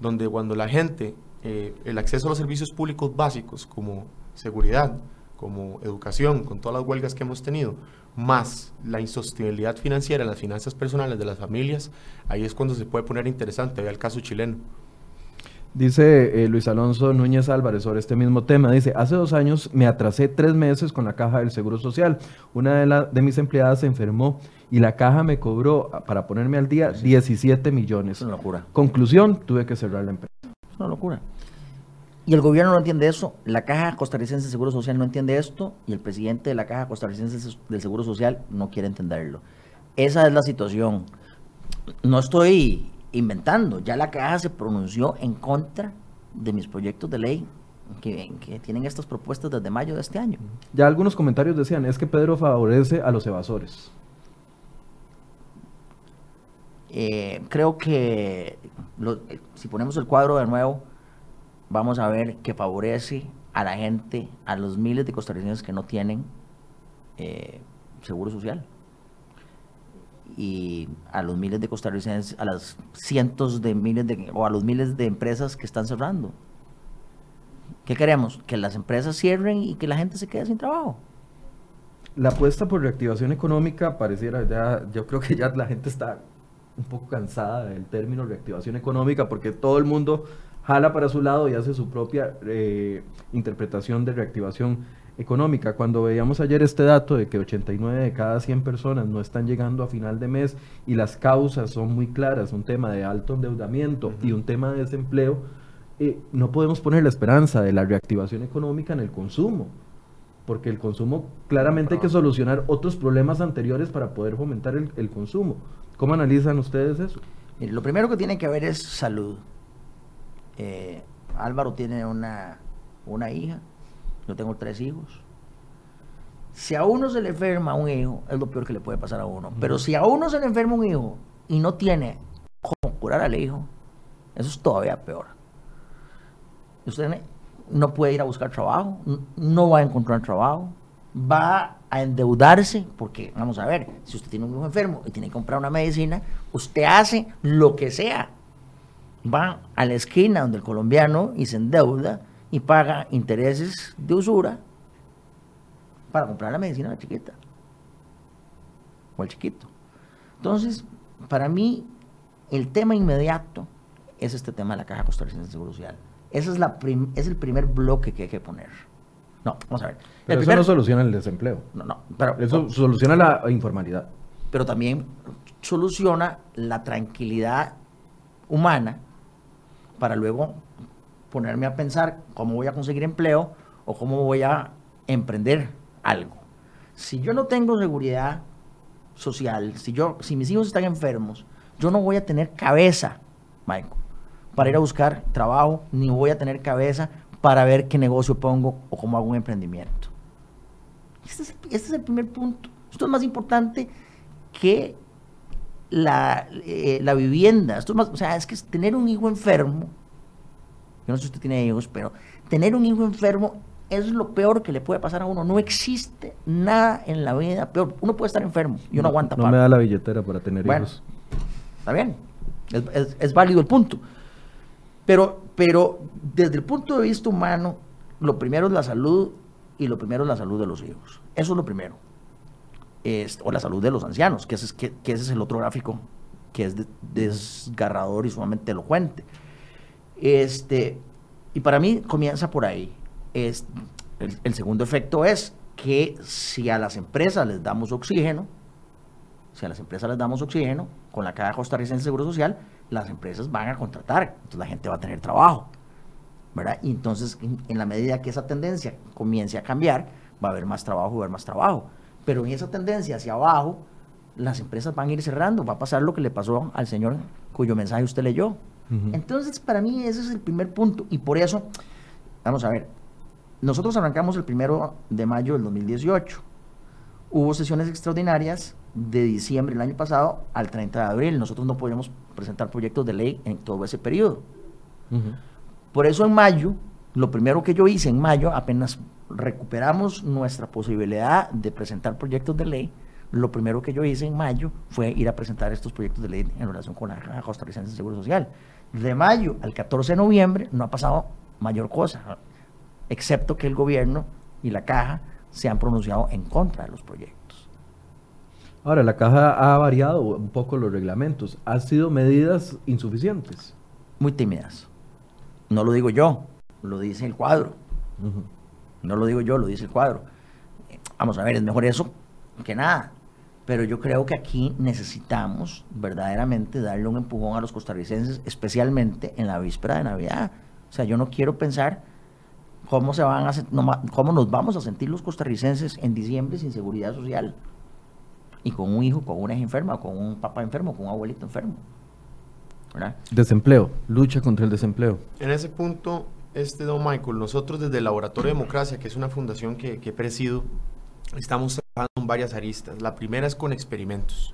donde cuando la gente, eh, el acceso a los servicios públicos básicos como seguridad, como educación, con todas las huelgas que hemos tenido, más la insostenibilidad financiera, las finanzas personales de las familias, ahí es cuando se puede poner interesante. Vea el caso chileno. Dice eh, Luis Alonso Núñez Álvarez sobre este mismo tema. Dice, hace dos años me atrasé tres meses con la caja del Seguro Social. Una de, de mis empleadas se enfermó y la caja me cobró, para ponerme al día, 17 millones. Es una locura. Conclusión, tuve que cerrar la empresa. Es una locura. Y el gobierno no entiende eso, la Caja Costarricense de Seguro Social no entiende esto y el presidente de la Caja Costarricense del Seguro Social no quiere entenderlo. Esa es la situación. No estoy inventando, ya la Caja se pronunció en contra de mis proyectos de ley que, que, tienen estas propuestas desde mayo de este año. Ya algunos comentarios decían, es que Pedro favorece a los evasores. Eh, creo que lo, si ponemos el cuadro de nuevo, vamos a ver que favorece a la gente, a los miles de costarricenses que no tienen eh, seguro social. Y a los miles de costarricenses, a las cientos de miles de, o a los miles de empresas que están cerrando. ¿Qué queremos? Que las empresas cierren y que la gente se quede sin trabajo. La apuesta por reactivación económica pareciera ya, yo creo que ya la gente está un poco cansada del término reactivación económica porque todo el mundo jala para su lado y hace su propia eh, interpretación de reactivación económica. Cuando veíamos ayer este dato de que 89 de cada 100 personas no están llegando a final de mes y las causas son muy claras, un tema de alto endeudamiento y un tema de desempleo, eh, no podemos poner la esperanza de la reactivación económica en el consumo, porque el consumo claramente hay que solucionar otros problemas anteriores para poder fomentar el, el consumo. ¿Cómo analizan ustedes eso? Lo primero que tiene que haber es salud. Eh, Álvaro tiene una, una hija, yo tengo tres hijos. Si a uno se le enferma un hijo, es lo peor que le puede pasar a uno. Pero si a uno se le enferma un hijo y no tiene cómo curar al hijo, eso es todavía peor. Usted no puede ir a buscar trabajo, no va a encontrar trabajo, va a endeudarse, porque vamos a ver, si usted tiene un hijo enfermo y tiene que comprar una medicina, usted hace lo que sea va a la esquina donde el colombiano y se endeuda y paga intereses de usura para comprar la medicina a la chiquita o al chiquito. Entonces, para mí, el tema inmediato es este tema de la Caja Costarricense de Seguro Social. Ese es, la es el primer bloque que hay que poner. No, vamos a ver. Pero eso no soluciona el desempleo. No, no. Pero, eso soluciona la informalidad. Pero también soluciona la tranquilidad humana para luego ponerme a pensar cómo voy a conseguir empleo o cómo voy a emprender algo. Si yo no tengo seguridad social, si, yo, si mis hijos están enfermos, yo no voy a tener cabeza, Michael, para ir a buscar trabajo, ni voy a tener cabeza para ver qué negocio pongo o cómo hago un emprendimiento. Este es, este es el primer punto. Esto es más importante que la, eh, la vivienda. Esto más, o sea, es que tener un hijo enfermo, yo no sé si usted tiene hijos, pero tener un hijo enfermo es lo peor que le puede pasar a uno. No existe nada en la vida peor. Uno puede estar enfermo y uno no, aguanta. No me da la billetera para tener bueno, hijos. Está bien, es, es, es, válido el punto. Pero, pero desde el punto de vista humano, lo primero es la salud y lo primero es la salud de los hijos. Eso es lo primero o la salud de los ancianos, que ese es, que, que ese es el otro gráfico que es de, desgarrador y sumamente elocuente. Este, y para mí comienza por ahí. El, segundo efecto es que si a las empresas les damos oxígeno, si a las empresas les damos oxígeno, con la Caja Costarricense de Seguro Social, las empresas van a contratar, entonces la gente va a tener trabajo. ¿verdad? Y entonces, en, en la medida que esa tendencia comience a cambiar, va a haber más trabajo, va a haber más trabajo. Pero en esa tendencia hacia abajo, las empresas van a ir cerrando. Va a pasar lo que le pasó al señor cuyo mensaje usted leyó. Uh -huh. Entonces, para mí ese es el primer punto. Y por eso, vamos a ver, nosotros arrancamos el primero de mayo del 2018. Hubo sesiones extraordinarias de diciembre del año pasado al 30 de abril. Nosotros no podíamos presentar proyectos de ley en todo ese periodo. Uh -huh. Por eso en mayo, lo primero que yo hice en mayo, apenas recuperamos nuestra posibilidad de presentar proyectos de ley, lo primero que yo hice en mayo fue ir a presentar estos proyectos de ley en relación con la Caja Costarricense de Seguro Social. De mayo al 14 de noviembre no ha pasado mayor cosa, excepto que el gobierno y la Caja se han pronunciado en contra de los proyectos. Ahora, la Caja ha variado un poco los reglamentos. ¿Han sido medidas insuficientes? Muy tímidas. No lo digo yo, lo dice el cuadro. No lo digo yo, lo dice el cuadro. Vamos a ver, es mejor eso que nada. Pero yo creo que aquí necesitamos verdaderamente darle un empujón a los costarricenses, especialmente en la víspera de Navidad. O sea, yo no quiero pensar cómo, se van a, cómo nos vamos a sentir los costarricenses en diciembre sin seguridad social. Y con un hijo, con una hija enferma, con un papá enfermo, con un abuelito enfermo. Desempleo, lucha contra el desempleo. En ese punto, este don Michael, nosotros desde el Laboratorio de Democracia, que es una fundación que, que presido, estamos en varias aristas. La primera es con experimentos.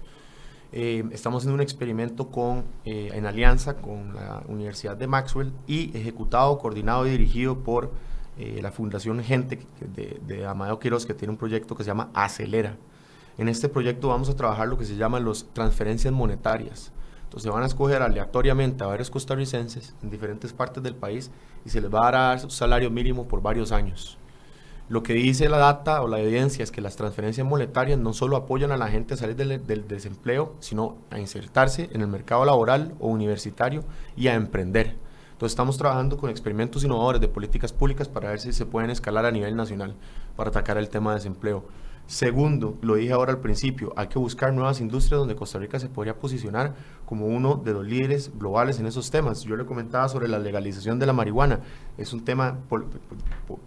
Eh, estamos haciendo un experimento con, eh, en alianza con la Universidad de Maxwell y ejecutado, coordinado y dirigido por eh, la Fundación Gente de, de, Quiroz, que tiene un proyecto que se llama Acelera. En este proyecto vamos a trabajar lo que se llama las transferencias monetarias. Entonces van a escoger aleatoriamente a varios costarricenses en diferentes partes del país y se les va a dar su salario mínimo por varios años. Lo que dice la data o la evidencia es que las transferencias monetarias no solo apoyan a la gente a salir del, desempleo, sino a insertarse en el mercado laboral o universitario y a emprender. Entonces estamos trabajando con experimentos innovadores de políticas públicas para ver si se pueden escalar a nivel nacional para atacar el tema de desempleo. Segundo, lo dije ahora al principio, hay que buscar nuevas industrias donde Costa Rica se podría posicionar como uno de los líderes globales en esos temas. Yo le comentaba sobre la legalización de la marihuana. Es un tema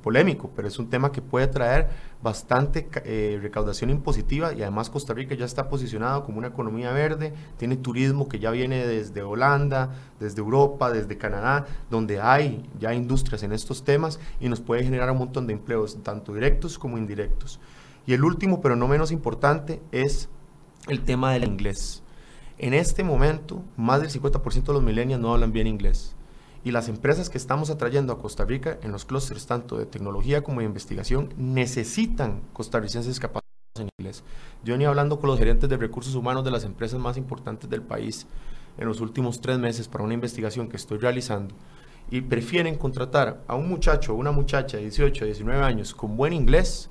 polémico, pero es un tema que puede traer bastante eh, recaudación impositiva y además Costa Rica ya está posicionado como una economía verde, tiene turismo que ya viene desde Holanda, desde Europa, desde Canadá, donde hay ya industrias en estos temas y nos puede generar un montón de empleos, tanto directos como indirectos. Y el último, pero no menos importante, es el tema del inglés. En este momento, más del 50% de los millennials no hablan bien inglés. Y las empresas que estamos atrayendo a Costa Rica en los clústeres tanto de tecnología como de investigación necesitan costarricenses capacitados en inglés. Yo ni hablando con los gerentes de recursos humanos de las empresas más importantes del país en los últimos tres meses para una investigación que estoy realizando y prefieren contratar a un muchacho o una muchacha de 18, 19 años con buen inglés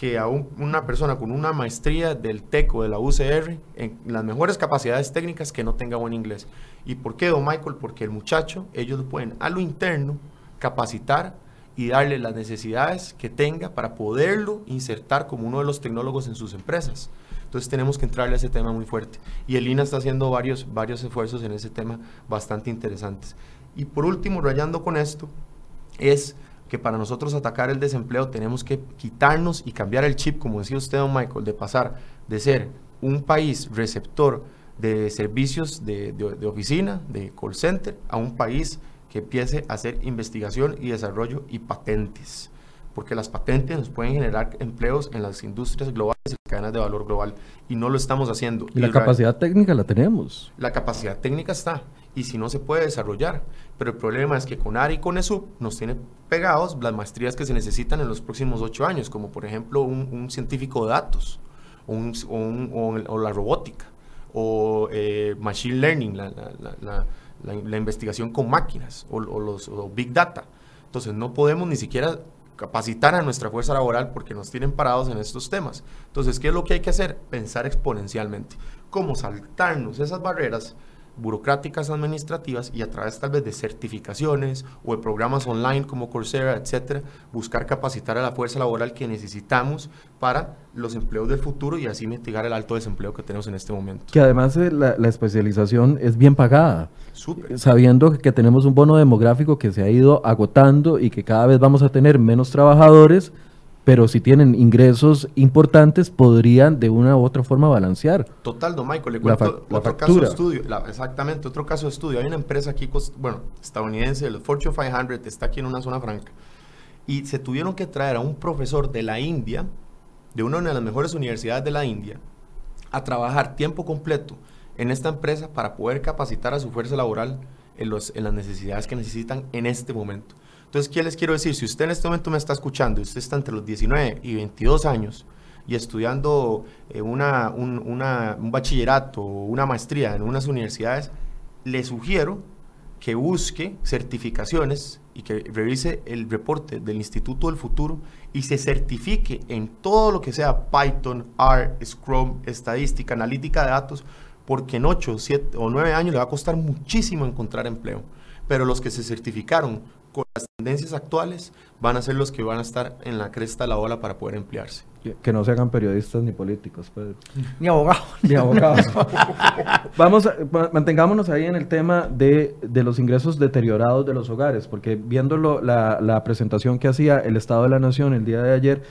que a una persona con una maestría del TEC o de la UCR en las mejores capacidades técnicas que no tenga buen inglés. ¿Y por qué, don Michael? Porque el muchacho, ellos pueden a lo interno capacitar y darle las necesidades que tenga para poderlo insertar como uno de los tecnólogos en sus empresas. Entonces tenemos que entrarle a ese tema muy fuerte. Y el INA está haciendo varios, varios esfuerzos en ese tema bastante interesantes. Y por último, rayando con esto, es que para nosotros atacar el desempleo tenemos que quitarnos y cambiar el chip, como decía usted, don Michael, de pasar de ser un país receptor de servicios de, de, oficina, de call center, a un país que empiece a hacer investigación y desarrollo y patentes. Porque las patentes nos pueden generar empleos en las industrias globales y cadenas de valor global. Y no lo estamos haciendo. Y la capacidad técnica la tenemos. La capacidad técnica está y si no se puede desarrollar. Pero el problema es que con ARI y con ESUP nos tiene pegados las maestrías que se necesitan en los próximos ocho años, como por ejemplo un, científico de datos, o, un, o, la robótica, o eh, machine learning, la, investigación con máquinas, o, los big data. Entonces no podemos ni siquiera capacitar a nuestra fuerza laboral porque nos tienen parados en estos temas. Entonces, ¿qué es lo que hay que hacer? Pensar exponencialmente. ¿Cómo saltarnos esas barreras burocráticas administrativas y a través tal vez de certificaciones o de programas online como Coursera, etcétera, buscar capacitar a la fuerza laboral que necesitamos para los empleos del futuro y así mitigar el alto desempleo que tenemos en este momento. Que además eh, la, la, especialización es bien pagada, sabiendo que tenemos un bono demográfico que se ha ido agotando y que cada vez vamos a tener menos trabajadores pero si tienen ingresos importantes, podrían de una u otra forma balancear. Total, don Michael, le cuento otro caso de estudio. exactamente, otro caso de estudio. Hay una empresa aquí, bueno, estadounidense, el Fortune 500, está aquí en una zona franca. Y se tuvieron que traer a un profesor de la India, de una de las mejores universidades de la India, a trabajar tiempo completo en esta empresa para poder capacitar a su fuerza laboral en, los, en las necesidades que necesitan en este momento. Entonces, ¿qué les quiero decir? Si usted en este momento me está escuchando, usted está entre los 19 y 22 años y estudiando eh, un, un bachillerato o una maestría en unas universidades, le sugiero que busque certificaciones y que revise el reporte del Instituto del Futuro y se certifique en todo lo que sea Python, R, Scrum, estadística, analítica de datos, porque en 8, 7 o 9 años le va a costar muchísimo encontrar empleo. Pero los que se certificaron con las tendencias actuales van a ser los que van a estar en la cresta de la ola para poder emplearse. Que no se hagan periodistas ni políticos, Pedro. Ni abogados. Ni abogados. Vamos, a, mantengámonos ahí en el tema de, de, los ingresos deteriorados de los hogares, porque viendo la, la presentación que hacía el Estado de la Nación el día de ayer,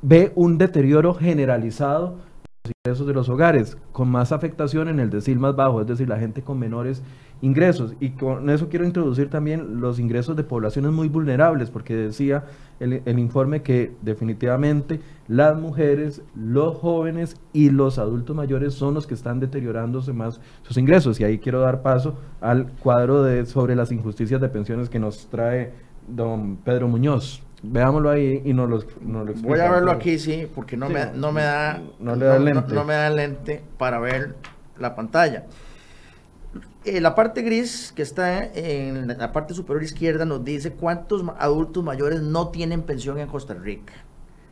ve un deterioro generalizado de los ingresos de los hogares, con más afectación en el decil más bajo, es decir, la gente con menores ingresos. Y con eso quiero introducir también los ingresos de poblaciones muy vulnerables, porque decía el, el, informe que definitivamente las mujeres, los jóvenes y los adultos mayores son los que están deteriorándose más sus ingresos. Y ahí quiero dar paso al cuadro de, sobre las injusticias de pensiones que nos trae don Pedro Muñoz. Veámoslo ahí y nos lo, nos lo explica. Voy a verlo aquí, sí, porque no, sí, me, no me da... No, le da lente. No, no me da lente para ver la pantalla. Eh, la parte gris que está en la parte superior izquierda nos dice cuántos adultos mayores no tienen pensión en Costa Rica.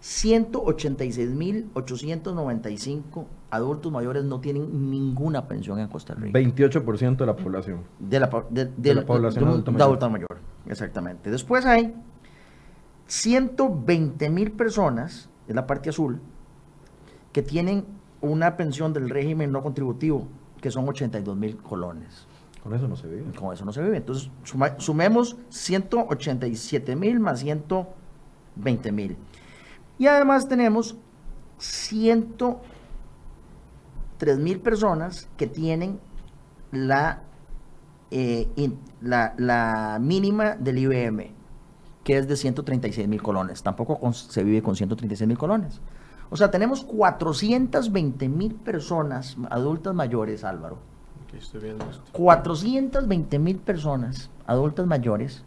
186.895 adultos mayores no tienen ninguna pensión en Costa Rica. 28% de la población. De la, de, de, de la población de, adulta mayor. adulta mayor. Exactamente. Después hay 120.000 personas, en la parte azul, que tienen una pensión del régimen no contributivo que son 82 mil colones. Con eso no se vive. Con eso no se vive. Entonces, suma, sumemos 187 mil más 120 mil. Y además tenemos 103 mil personas que tienen la, eh, in, la, la, mínima del IBM, que es de 136 mil colones. Tampoco con, se vive con 136 mil colones. O sea, tenemos 420 mil personas adultas mayores, Álvaro. Aquí estoy viendo esto. 420 mil personas adultas mayores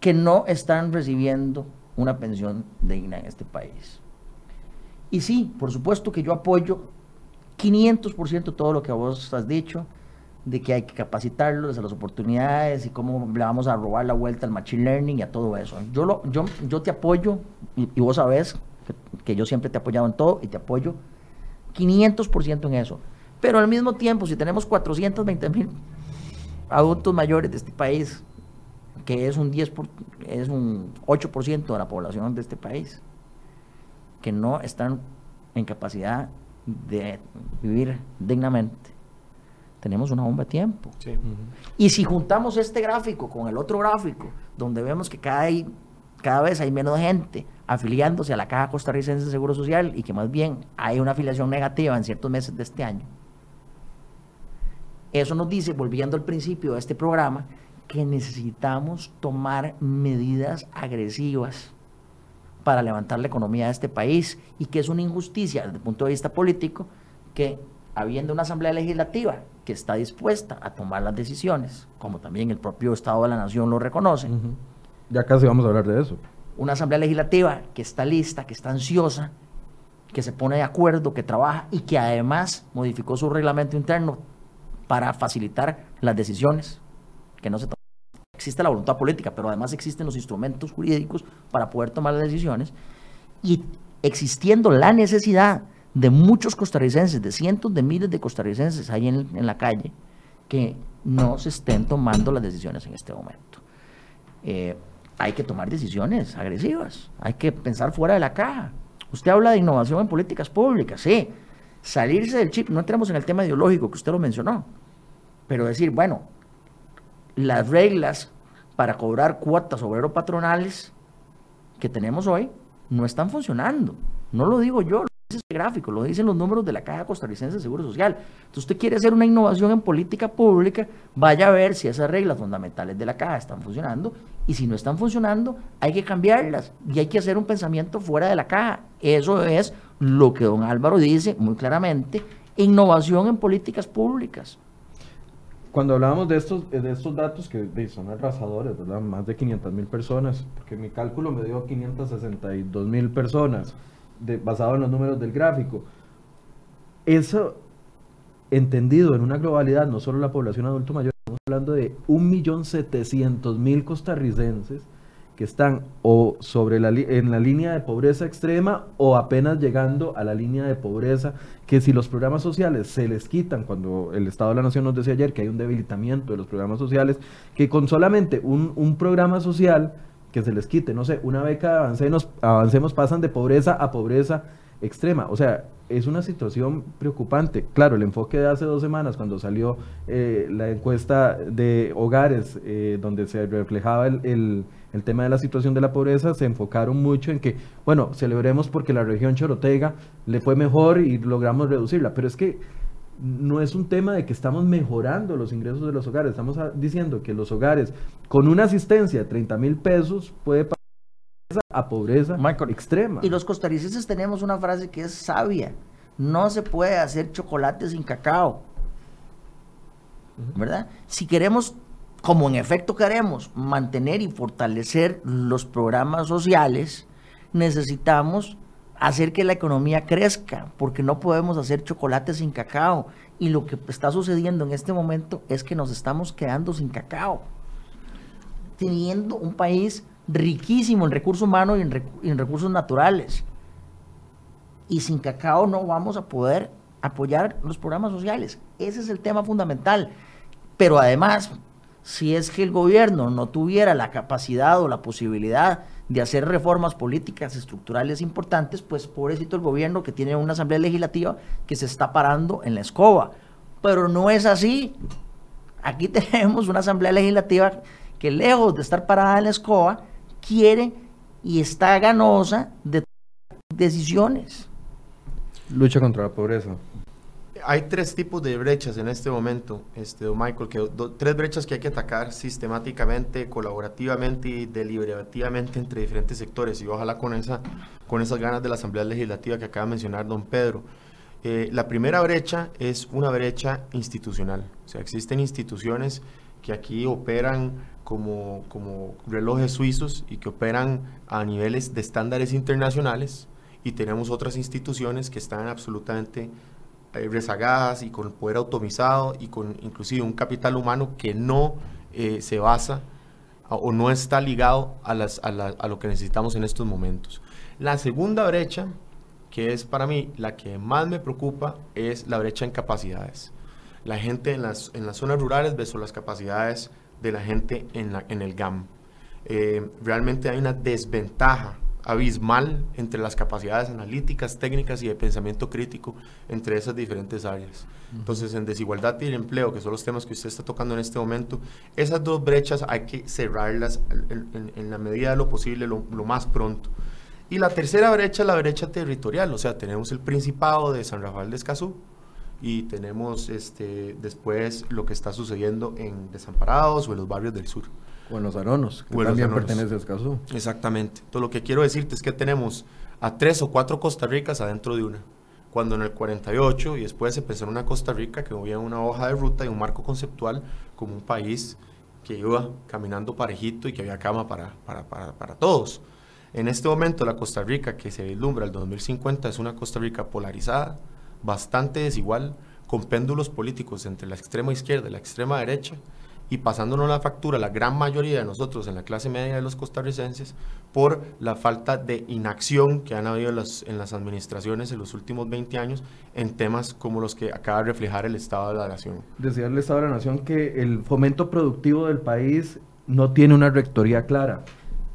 que no están recibiendo una pensión digna en este país. Y sí, por supuesto que yo apoyo 500% todo lo que vos has dicho, de que hay que capacitarlos a las oportunidades y cómo le vamos a robar la vuelta al machine learning y a todo eso. Yo, lo, yo, yo te apoyo, y, vos sabés que, que, yo siempre te he apoyado en todo y te apoyo 500% en eso. Pero al mismo tiempo, si tenemos 420 mil adultos mayores de este país, que es un 10 por, es un 8% de la población de este país, que no están en capacidad de vivir dignamente tenemos una bomba de tiempo. Sí. Uh -huh. Y si juntamos este gráfico con el otro gráfico, donde vemos que cada, hay, cada vez hay menos gente afiliándose a la Caja Costarricense de Seguro Social y que más bien hay una afiliación negativa en ciertos meses de este año, eso nos dice, volviendo al principio de este programa, que necesitamos tomar medidas agresivas para levantar la economía de este país y que es una injusticia desde el punto de vista político que habiendo una asamblea legislativa que está dispuesta a tomar las decisiones, como también el propio Estado de la Nación lo reconoce. Uh -huh. Ya casi vamos a hablar de eso. Una asamblea legislativa que está lista, que está ansiosa, que se pone de acuerdo, que trabaja y que además modificó su reglamento interno para facilitar las decisiones, que no se existe la voluntad política, pero además existen los instrumentos jurídicos para poder tomar las decisiones y existiendo la necesidad de muchos costarricenses, de cientos de miles de costarricenses ahí en, en, la calle, que no se estén tomando las decisiones en este momento. Eh, hay que tomar decisiones agresivas, hay que pensar fuera de la caja. Usted habla de innovación en políticas públicas, sí, salirse del chip, no entremos en el tema ideológico que usted lo mencionó, pero decir, bueno, las reglas para cobrar cuotas obrero patronales que tenemos hoy no están funcionando. No lo digo yo, este gráfico, lo dicen los números de la Caja Costarricense de Seguro Social. Entonces, usted quiere hacer una innovación en política pública, vaya a ver si esas reglas fundamentales de la Caja están funcionando y si no están funcionando, hay que cambiarlas y hay que hacer un pensamiento fuera de la caja. Eso es lo que don Álvaro dice muy claramente, innovación en políticas públicas. cuando hablábamos de estos, de estos datos que son arrasadores, ¿verdad? Más de 500 mil personas, porque mi cálculo me dio 562 mil personas, de, basado en los números del gráfico. Eso, entendido en una globalidad, no solo la población adulto mayor, estamos hablando de 1.700.000 costarricenses que están o sobre la, en la línea de pobreza extrema o apenas llegando a la línea de pobreza, que si los programas sociales se les quitan, cuando el Estado de la Nación nos decía ayer que hay un debilitamiento de los programas sociales, que con solamente un, un programa social que se les quite, no sé, una beca de avancemos, avancemos pasan de pobreza a pobreza extrema. O sea, es una situación preocupante. Claro, el enfoque de hace dos semanas, cuando salió eh, la encuesta de hogares, eh, donde se reflejaba el, el, tema de la situación de la pobreza, se enfocaron mucho en que, bueno, celebremos porque la región Chorotega le fue mejor y logramos reducirla. Pero es que no es un tema de que estamos mejorando los ingresos de los hogares, estamos diciendo que los hogares con una asistencia de 30 mil pesos puede pasar a pobreza extrema. Y los costarricenses tenemos una frase que es sabia, no se puede hacer chocolate sin cacao, ¿verdad? Si queremos, como en efecto queremos, mantener y fortalecer los programas sociales, necesitamos hacer que la economía crezca, porque no podemos hacer chocolate sin cacao. Y lo que está sucediendo en este momento es que nos estamos quedando sin cacao, teniendo un país riquísimo en recursos humanos y en, recursos naturales. Y sin cacao no vamos a poder apoyar los programas sociales. Ese es el tema fundamental. Pero además, si es que el gobierno no tuviera la capacidad o la posibilidad de hacer reformas políticas estructurales importantes, pues pobrecito el gobierno que tiene una asamblea legislativa que se está parando en la escoba. Pero no es así. Aquí tenemos una asamblea legislativa que lejos de estar parada en la escoba, quiere y está ganosa de decisiones. Lucha contra la pobreza. Hay tres tipos de brechas en este momento, este, don Michael, que, tres brechas que hay que atacar sistemáticamente, colaborativamente y deliberativamente entre diferentes sectores y ojalá con, esa, con esas ganas de la Asamblea Legislativa que acaba de mencionar don Pedro. Eh, la primera brecha es una brecha institucional, o sea, existen instituciones que aquí operan como, como relojes suizos y que operan a niveles de estándares internacionales y tenemos otras instituciones que están absolutamente rezagadas y con el poder automizado y con inclusive un capital humano que no eh, se basa o no está ligado a, las, a, lo que necesitamos en estos momentos. La segunda brecha, que es para mí la que más me preocupa, es la brecha en capacidades. La gente en las, en las zonas rurales versus las capacidades de la gente en, en el GAM. Eh, realmente hay una desventaja abismal entre las capacidades analíticas, técnicas y de pensamiento crítico entre esas diferentes áreas. Entonces, en desigualdad y el empleo, que son los temas que usted está tocando en este momento, esas dos brechas hay que cerrarlas en, la medida de lo posible, lo, lo, más pronto. Y la tercera brecha es la brecha territorial, o sea, tenemos el Principado de San Rafael de Escazú, y tenemos este, después lo que está sucediendo en Desamparados o en los barrios del sur. O en los Aronos, que también pertenece a Escazú. Exactamente. Entonces lo que quiero decirte es que tenemos a tres o cuatro Costa Ricas adentro de una. Cuando en el 48 y después se pensó en una Costa Rica que había una hoja de ruta y un marco conceptual como un país que iba caminando parejito y que había cama para, para, para, para todos. En este momento la Costa Rica que se vislumbra el 2050 es una Costa Rica polarizada, bastante desigual, con péndulos políticos entre la extrema izquierda y la extrema derecha, y pasándonos la factura la gran mayoría de nosotros en la clase media de los costarricenses por la falta de inacción que han habido en las, administraciones en los últimos 20 años en temas como los que acaba de reflejar el Estado de la Nación. Decía el Estado de la Nación que el fomento productivo del país no tiene una rectoría clara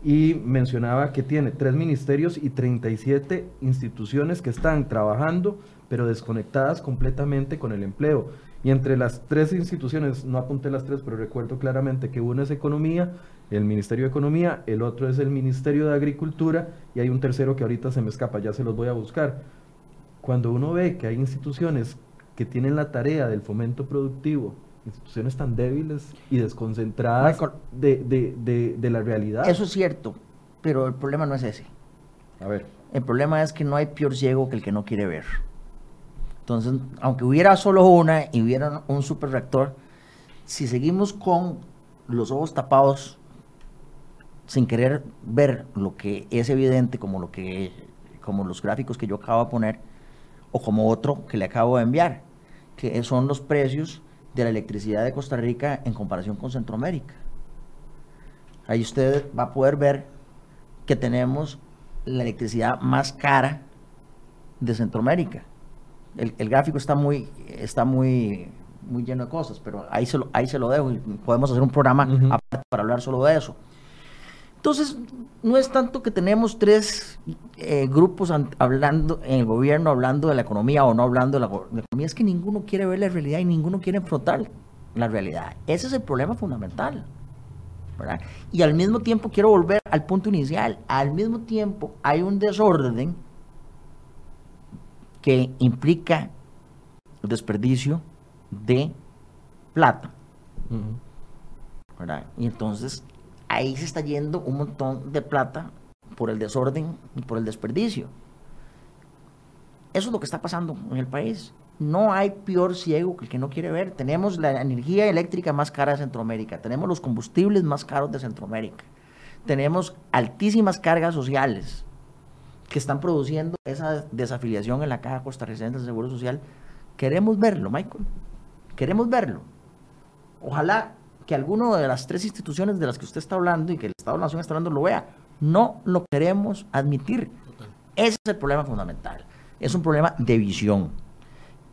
y mencionaba que tiene tres ministerios y 37 instituciones que están trabajando pero desconectadas completamente con el empleo. Y entre las tres instituciones, no apunté las tres, pero recuerdo claramente que uno es Economía, el Ministerio de Economía, el otro es el Ministerio de Agricultura y hay un tercero que ahorita se me escapa, ya se los voy a buscar. Cuando uno ve que hay instituciones que tienen la tarea del fomento productivo, instituciones tan débiles y desconcentradas de, de, de, de la realidad. Eso es cierto, pero el problema no es ese. A ver. El problema es que no hay peor ciego que el que no quiere ver. Entonces, aunque hubiera solo una y hubiera un super reactor, si seguimos con los ojos tapados sin querer ver lo que es evidente, como lo que como los gráficos que yo acabo de poner, o como otro que le acabo de enviar, que son los precios de la electricidad de Costa Rica en comparación con Centroamérica. Ahí usted va a poder ver que tenemos la electricidad más cara de Centroamérica. El, gráfico está muy, está muy, muy lleno de cosas, pero ahí se lo, ahí se lo dejo y podemos hacer un programa aparte para hablar solo de eso. Entonces, no es tanto que tenemos tres eh, grupos hablando en el gobierno, hablando de la economía o no hablando de la, economía, es que ninguno quiere ver la realidad y ninguno quiere enfrentar la realidad. Ese es el problema fundamental. Y al mismo tiempo quiero volver al punto inicial. Al mismo tiempo hay un desorden que implica el desperdicio de plata. Y entonces ahí se está yendo un montón de plata por el desorden y por el desperdicio. Eso es lo que está pasando en el país. No hay peor ciego que el que no quiere ver. Tenemos la energía eléctrica más cara de Centroamérica, tenemos los combustibles más caros de Centroamérica, tenemos altísimas cargas sociales que están produciendo esa desafiliación en la Caja Costarricense de Seguro Social. Queremos verlo, Michael. Queremos verlo. Ojalá que alguno de las tres instituciones de las que usted está hablando y que el Estado de la Nación está hablando lo vea. No lo queremos admitir. Ese es el problema fundamental. Es un problema de visión.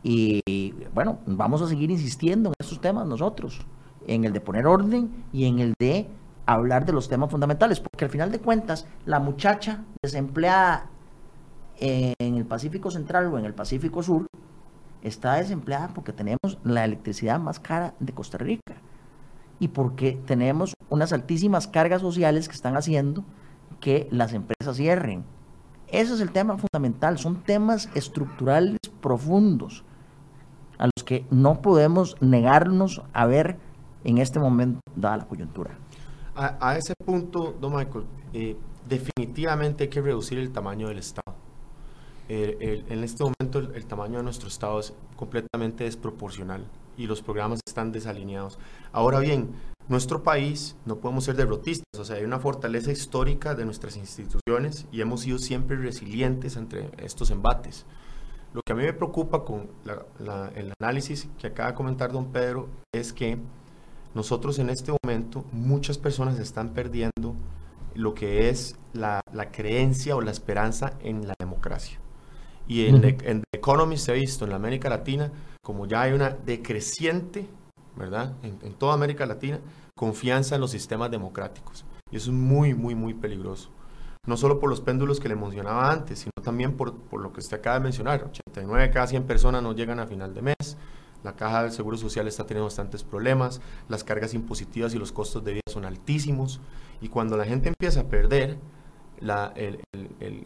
Y bueno, vamos a seguir insistiendo en estos temas nosotros, en el de poner orden y en el de hablar de los temas fundamentales, porque al final de cuentas, la muchacha desempleada en el Pacífico Central o en el Pacífico Sur está desempleada porque tenemos la electricidad más cara de Costa Rica y porque tenemos unas altísimas cargas sociales que están haciendo que las empresas cierren. Ese es el tema fundamental, son temas estructurales profundos a los que no podemos negarnos a ver en este momento, dada la coyuntura. A, ese punto, don Michael, eh, definitivamente hay que reducir el tamaño del Estado. En este momento el, tamaño de nuestro Estado es completamente desproporcional y los programas están desalineados. Ahora bien, nuestro país no podemos ser derrotistas, o sea, hay una fortaleza histórica de nuestras instituciones y hemos sido siempre resilientes entre estos embates. Lo que a mí me preocupa con el análisis que acaba de comentar don Pedro es que nosotros en este momento muchas personas están perdiendo lo que es la, creencia o la esperanza en la democracia. Y en, en The Economist se ha visto en la América Latina como ya hay una decreciente, ¿verdad? En, en, toda América Latina, confianza en los sistemas democráticos. Y eso es muy, muy, muy peligroso. No solo por los péndulos que le mencionaba antes, sino también por, por lo que usted acaba de mencionar. 89 de cada 100 personas no llegan a final de mes. La caja del Seguro Social está teniendo bastantes problemas. Las cargas impositivas y los costos de vida son altísimos. Y cuando la gente empieza a perder la,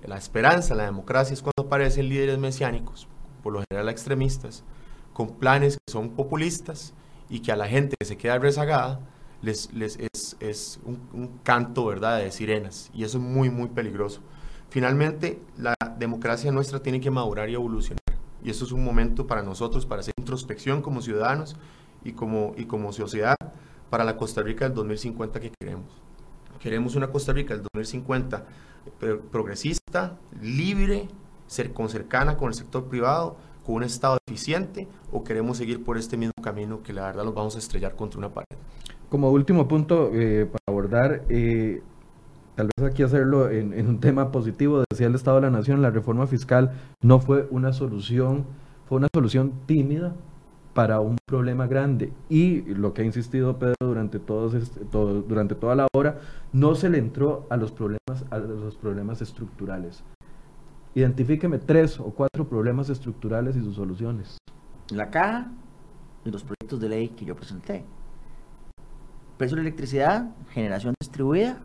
la esperanza, la democracia, es cuando aparecen líderes mesiánicos, por lo general extremistas, con planes que son populistas y que a la gente que se queda rezagada les, les es, es un, canto ¿verdad? de sirenas y eso es muy muy peligroso. Finalmente, la democracia nuestra tiene que madurar y evolucionar y eso es un momento para nosotros para hacer introspección como ciudadanos y como, y como sociedad para la Costa Rica del 2050 que queremos. Queremos una Costa Rica del 2050 progresista, libre, con cercana con el sector privado, con un Estado eficiente o queremos seguir por este mismo camino que la verdad nos vamos a estrellar contra una pared. Como último punto eh, para abordar, eh, tal vez aquí hacerlo en, en, un tema positivo, decía el Estado de la Nación, la reforma fiscal no fue una solución, fue una solución tímida para un problema grande. Y lo que ha insistido Pedro durante, todos este, todo, durante toda la hora, no se le entró a los problemas, a los problemas estructurales. Identifíqueme tres o cuatro problemas estructurales y sus soluciones. La caja y los proyectos de ley que yo presenté. Precio de electricidad, generación distribuida,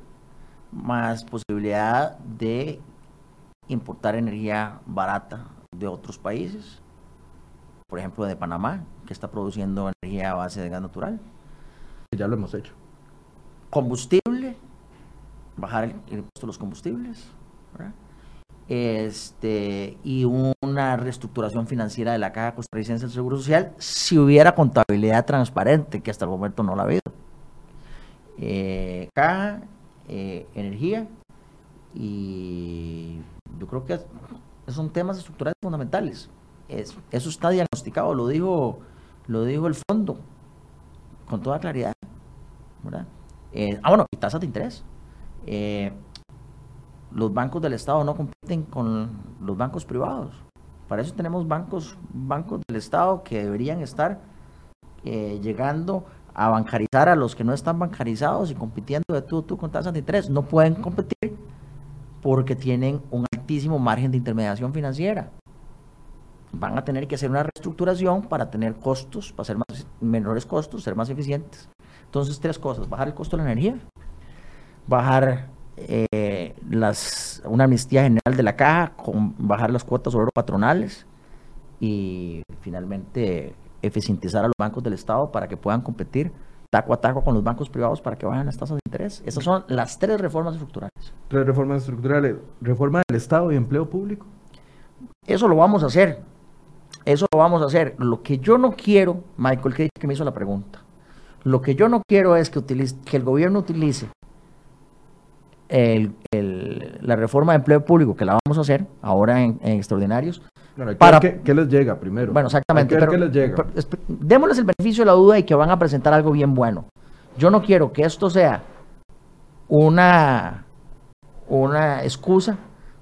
más posibilidad de importar energía barata de otros países, por ejemplo de Panamá, que está produciendo energía a base de gas natural. Ya lo hemos hecho. Combustible, bajar el, impuesto de los combustibles. este, y una reestructuración financiera de la Caja Costarricense del Seguro Social si hubiera contabilidad transparente, que hasta el momento no la ha habido. Eh, caja, eh, energía y yo creo que son temas estructurales fundamentales. Eso está diagnosticado, lo dijo, lo dijo el fondo con toda claridad. Eh, ah, bueno, y tasas de interés. los bancos del Estado no compiten con los bancos privados. Para eso tenemos bancos, bancos del Estado que deberían estar llegando a bancarizar a los que no están bancarizados y compitiendo de tú a tú con tasas de interés. No pueden competir porque tienen un altísimo margen de intermediación financiera. Van a tener que hacer una reestructuración para tener costos, para ser más, menores costos, ser más eficientes. Entonces, tres cosas. Bajar el costo de la energía, bajar eh, las, una amnistía general de la caja, con bajar las cuotas obrero patronales y finalmente eficientizar a los bancos del Estado para que puedan competir taco a taco con los bancos privados para que bajen las tasas de interés. Esas son las tres reformas estructurales. Tres reformas estructurales. Reforma del Estado y empleo público. Eso lo vamos a hacer. Eso lo vamos a hacer. Lo que yo no quiero, Michael, que, que me hizo la pregunta, lo que yo no quiero es que, utilice, que el gobierno utilice el, la reforma de empleo público, que la vamos a hacer ahora en extraordinarios, para, ¿qué, les llega primero? Bueno, exactamente. ¿Qué, les llega? démosles el beneficio de la duda y que van a presentar algo bien bueno. Yo no quiero que esto sea una, una excusa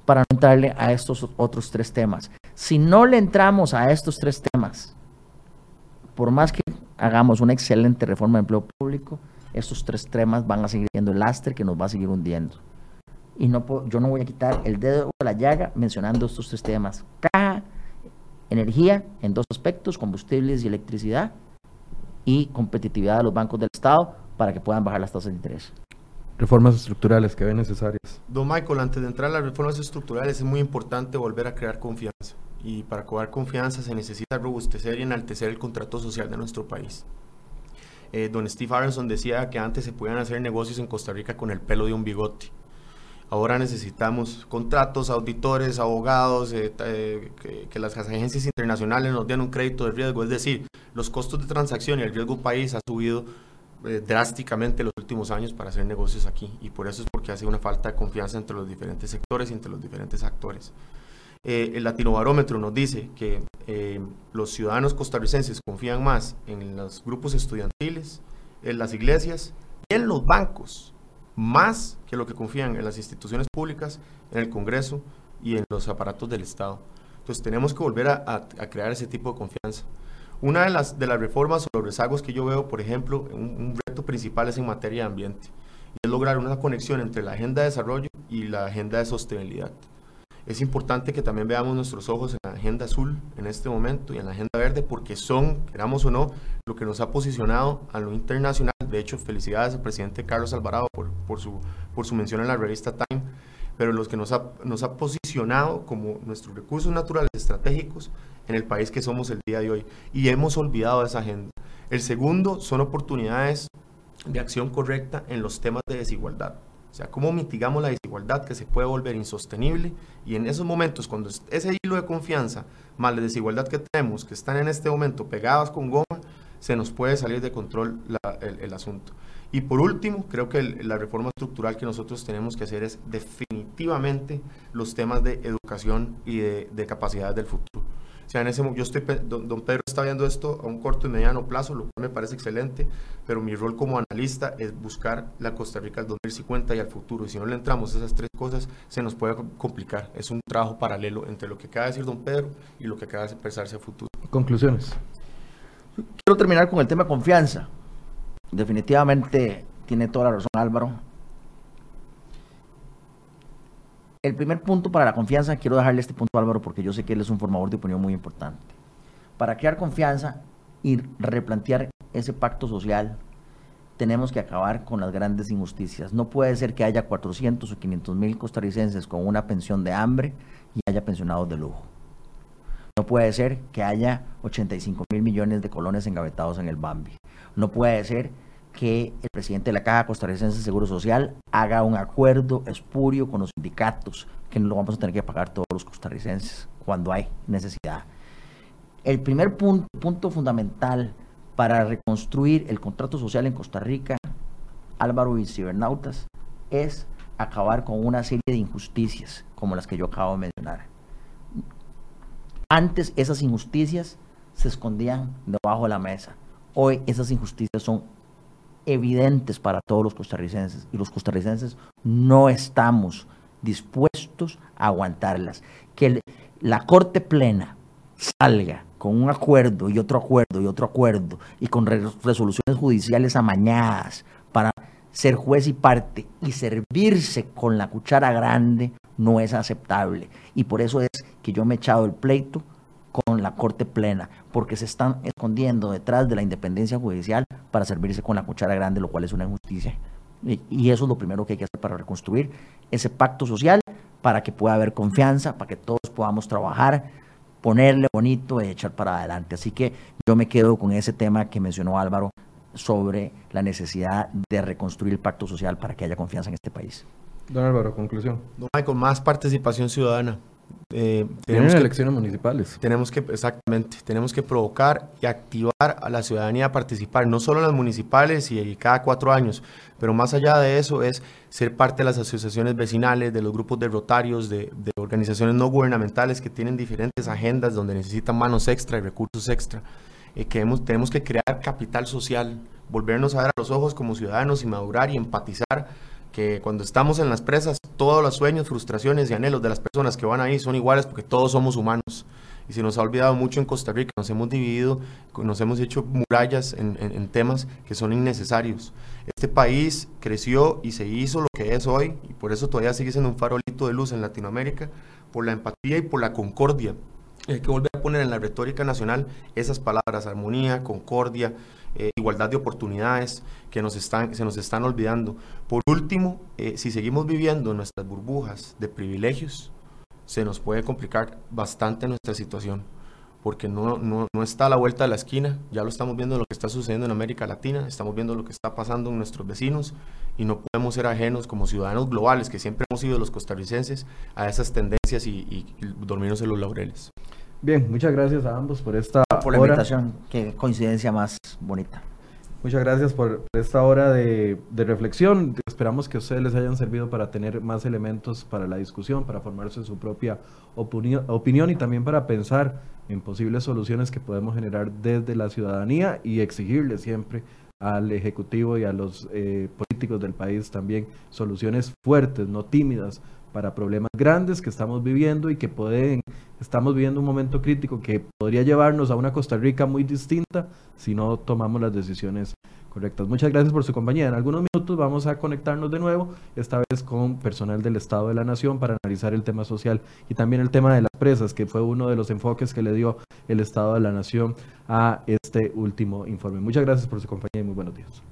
para no entrarle a estos otros tres temas. Si no le entramos a estos tres temas, por más que hagamos una excelente reforma de empleo público, estos tres temas van a seguir siendo el lastre que nos va a seguir hundiendo y no yo no voy a quitar el dedo de la llaga mencionando estos tres temas. Caja, energía en dos aspectos, combustibles y electricidad, y competitividad de los bancos del Estado para que puedan bajar las tasas de interés. Reformas estructurales que ven necesarias. Don Michael, antes de entrar a las reformas estructurales es muy importante volver a crear confianza. Y para crear confianza se necesita robustecer y enaltecer el contrato social de nuestro país. Eh, don Steve Aronson decía que antes se podían hacer negocios en Costa Rica con el pelo de un bigote. Ahora necesitamos contratos, auditores, abogados, eh, eh, que, las agencias internacionales nos den un crédito de riesgo. Es decir, los costos de transacción y el riesgo país ha subido eh, drásticamente en los últimos años para hacer negocios aquí. Y por eso es porque hace una falta de confianza entre los diferentes sectores y entre los diferentes actores. El Latinobarómetro nos dice que los ciudadanos costarricenses confían más en los grupos estudiantiles, en las iglesias y en los bancos más que lo que confían en las instituciones públicas, en el Congreso y en los aparatos del Estado. Entonces tenemos que volver a, crear ese tipo de confianza. Una de las, de las reformas o los rezagos que yo veo, por ejemplo, un, un reto principal es en materia de ambiente, y es lograr una conexión entre la agenda de desarrollo y la agenda de sostenibilidad. Es importante que también veamos nuestros ojos en la agenda azul en este momento y en la agenda verde porque son, queramos o no, lo que nos ha posicionado a lo internacional. De hecho, felicidades al presidente Carlos Alvarado por, por, su, por su mención en la revista Time, pero los que nos ha, nos ha posicionado como nuestros recursos naturales estratégicos en el país que somos el día de hoy. Y hemos olvidado esa agenda. El segundo son oportunidades de acción correcta en los temas de desigualdad. O sea, cómo mitigamos la desigualdad que se puede volver insostenible y en esos momentos, cuando ese hilo de confianza más la desigualdad que tenemos, que están en este momento pegadas con goma, se nos puede salir de control el, asunto. Y por último, creo que la reforma estructural que nosotros tenemos que hacer es definitivamente los temas de educación y de, de capacidades del futuro. O sea, en ese yo estoy, don, Pedro está viendo esto a un corto y mediano plazo, lo cual me parece excelente, pero mi rol como analista es buscar la Costa Rica del 2050 y al futuro. Y si no le entramos esas tres cosas, se nos puede complicar. Es un trabajo paralelo entre lo que acaba de decir don Pedro y lo que acaba de expresarse a futuro. Conclusiones. Quiero terminar con el tema confianza. Definitivamente tiene toda la razón Álvaro. El primer punto para la confianza, quiero dejarle este punto a Álvaro porque yo sé que él es un formador de opinión muy importante. Para crear confianza y replantear ese pacto social, tenemos que acabar con las grandes injusticias. No puede ser que haya 400 o 500 mil costarricenses con una pensión de hambre y haya pensionados de lujo. No puede ser que haya 85 mil millones de colones engavetados en el Bambi. No puede ser que el presidente de la Caja Costarricense de Seguro Social haga un acuerdo espurio con los sindicatos, que no lo vamos a tener que pagar todos los costarricenses cuando hay necesidad. El primer punto, fundamental para reconstruir el contrato social en Costa Rica, Álvaro y Cibernautas, es acabar con una serie de injusticias como las que yo acabo de mencionar. Antes esas injusticias se escondían debajo de la mesa. Hoy esas injusticias son evidentes para todos los costarricenses y los costarricenses no estamos dispuestos a aguantarlas. Que la Corte Plena salga con un acuerdo y otro acuerdo y otro acuerdo y con resoluciones judiciales amañadas para ser juez y parte y servirse con la cuchara grande no es aceptable. Y por eso es que yo me he echado el pleito con la Corte Plena, porque se están escondiendo detrás de la independencia judicial para servirse con la cuchara grande, lo cual es una injusticia. Y, eso es lo primero que hay que hacer para reconstruir ese pacto social, para que pueda haber confianza, para que todos podamos trabajar, ponerle bonito y echar para adelante. Así que yo me quedo con ese tema que mencionó Álvaro sobre la necesidad de reconstruir el pacto social para que haya confianza en este país. Don Álvaro, conclusión. con más participación ciudadana. Eh, tenemos elecciones municipales. Tenemos que, exactamente, tenemos que provocar y activar a la ciudadanía a participar, no solo en las municipales y, cada cuatro años, pero más allá de eso es ser parte de las asociaciones vecinales, de los grupos de rotarios, de, organizaciones no gubernamentales que tienen diferentes agendas donde necesitan manos extra y recursos extra. Eh, que tenemos que crear capital social, volvernos a ver a los ojos como ciudadanos y madurar y empatizar cuando estamos en las presas, todos los sueños, frustraciones y anhelos de las personas que van ahí son iguales porque todos somos humanos. Y se nos ha olvidado mucho en Costa Rica, nos hemos dividido, nos hemos hecho murallas en, temas que son innecesarios. Este país creció y se hizo lo que es hoy, y por eso todavía sigue siendo un farolito de luz en Latinoamérica, por la empatía y por la concordia. Hay que volver a poner en la retórica nacional esas palabras, armonía, concordia, eh, igualdad de oportunidades que nos están, se nos están olvidando. Por último, eh, si seguimos viviendo nuestras burbujas de privilegios, se nos puede complicar bastante nuestra situación, porque no, no, no, está a la vuelta de la esquina, ya lo estamos viendo lo que está sucediendo en América Latina, estamos viendo lo que está pasando en nuestros vecinos y no podemos ser ajenos como ciudadanos globales, que siempre hemos sido los costarricenses, a esas tendencias y, y dormirnos en los laureles. Bien, muchas gracias a ambos por esta por la invitación. Qué coincidencia más bonita. Muchas gracias por esta hora de, reflexión. Esperamos que a ustedes les hayan servido para tener más elementos para la discusión, para formarse su propia opinión, y también para pensar en posibles soluciones que podemos generar desde la ciudadanía y exigirle siempre al Ejecutivo y a los eh, políticos del país también soluciones fuertes, no tímidas, para problemas grandes que estamos viviendo y que pueden, estamos viviendo un momento crítico que podría llevarnos a una Costa Rica muy distinta si no tomamos las decisiones correctas. Muchas gracias por su compañía. En algunos minutos vamos a conectarnos de nuevo, esta vez con personal del Estado de la Nación para analizar el tema social y también el tema de las presas, que fue uno de los enfoques que le dio el Estado de la Nación a este último informe. Muchas gracias por su compañía y muy buenos días.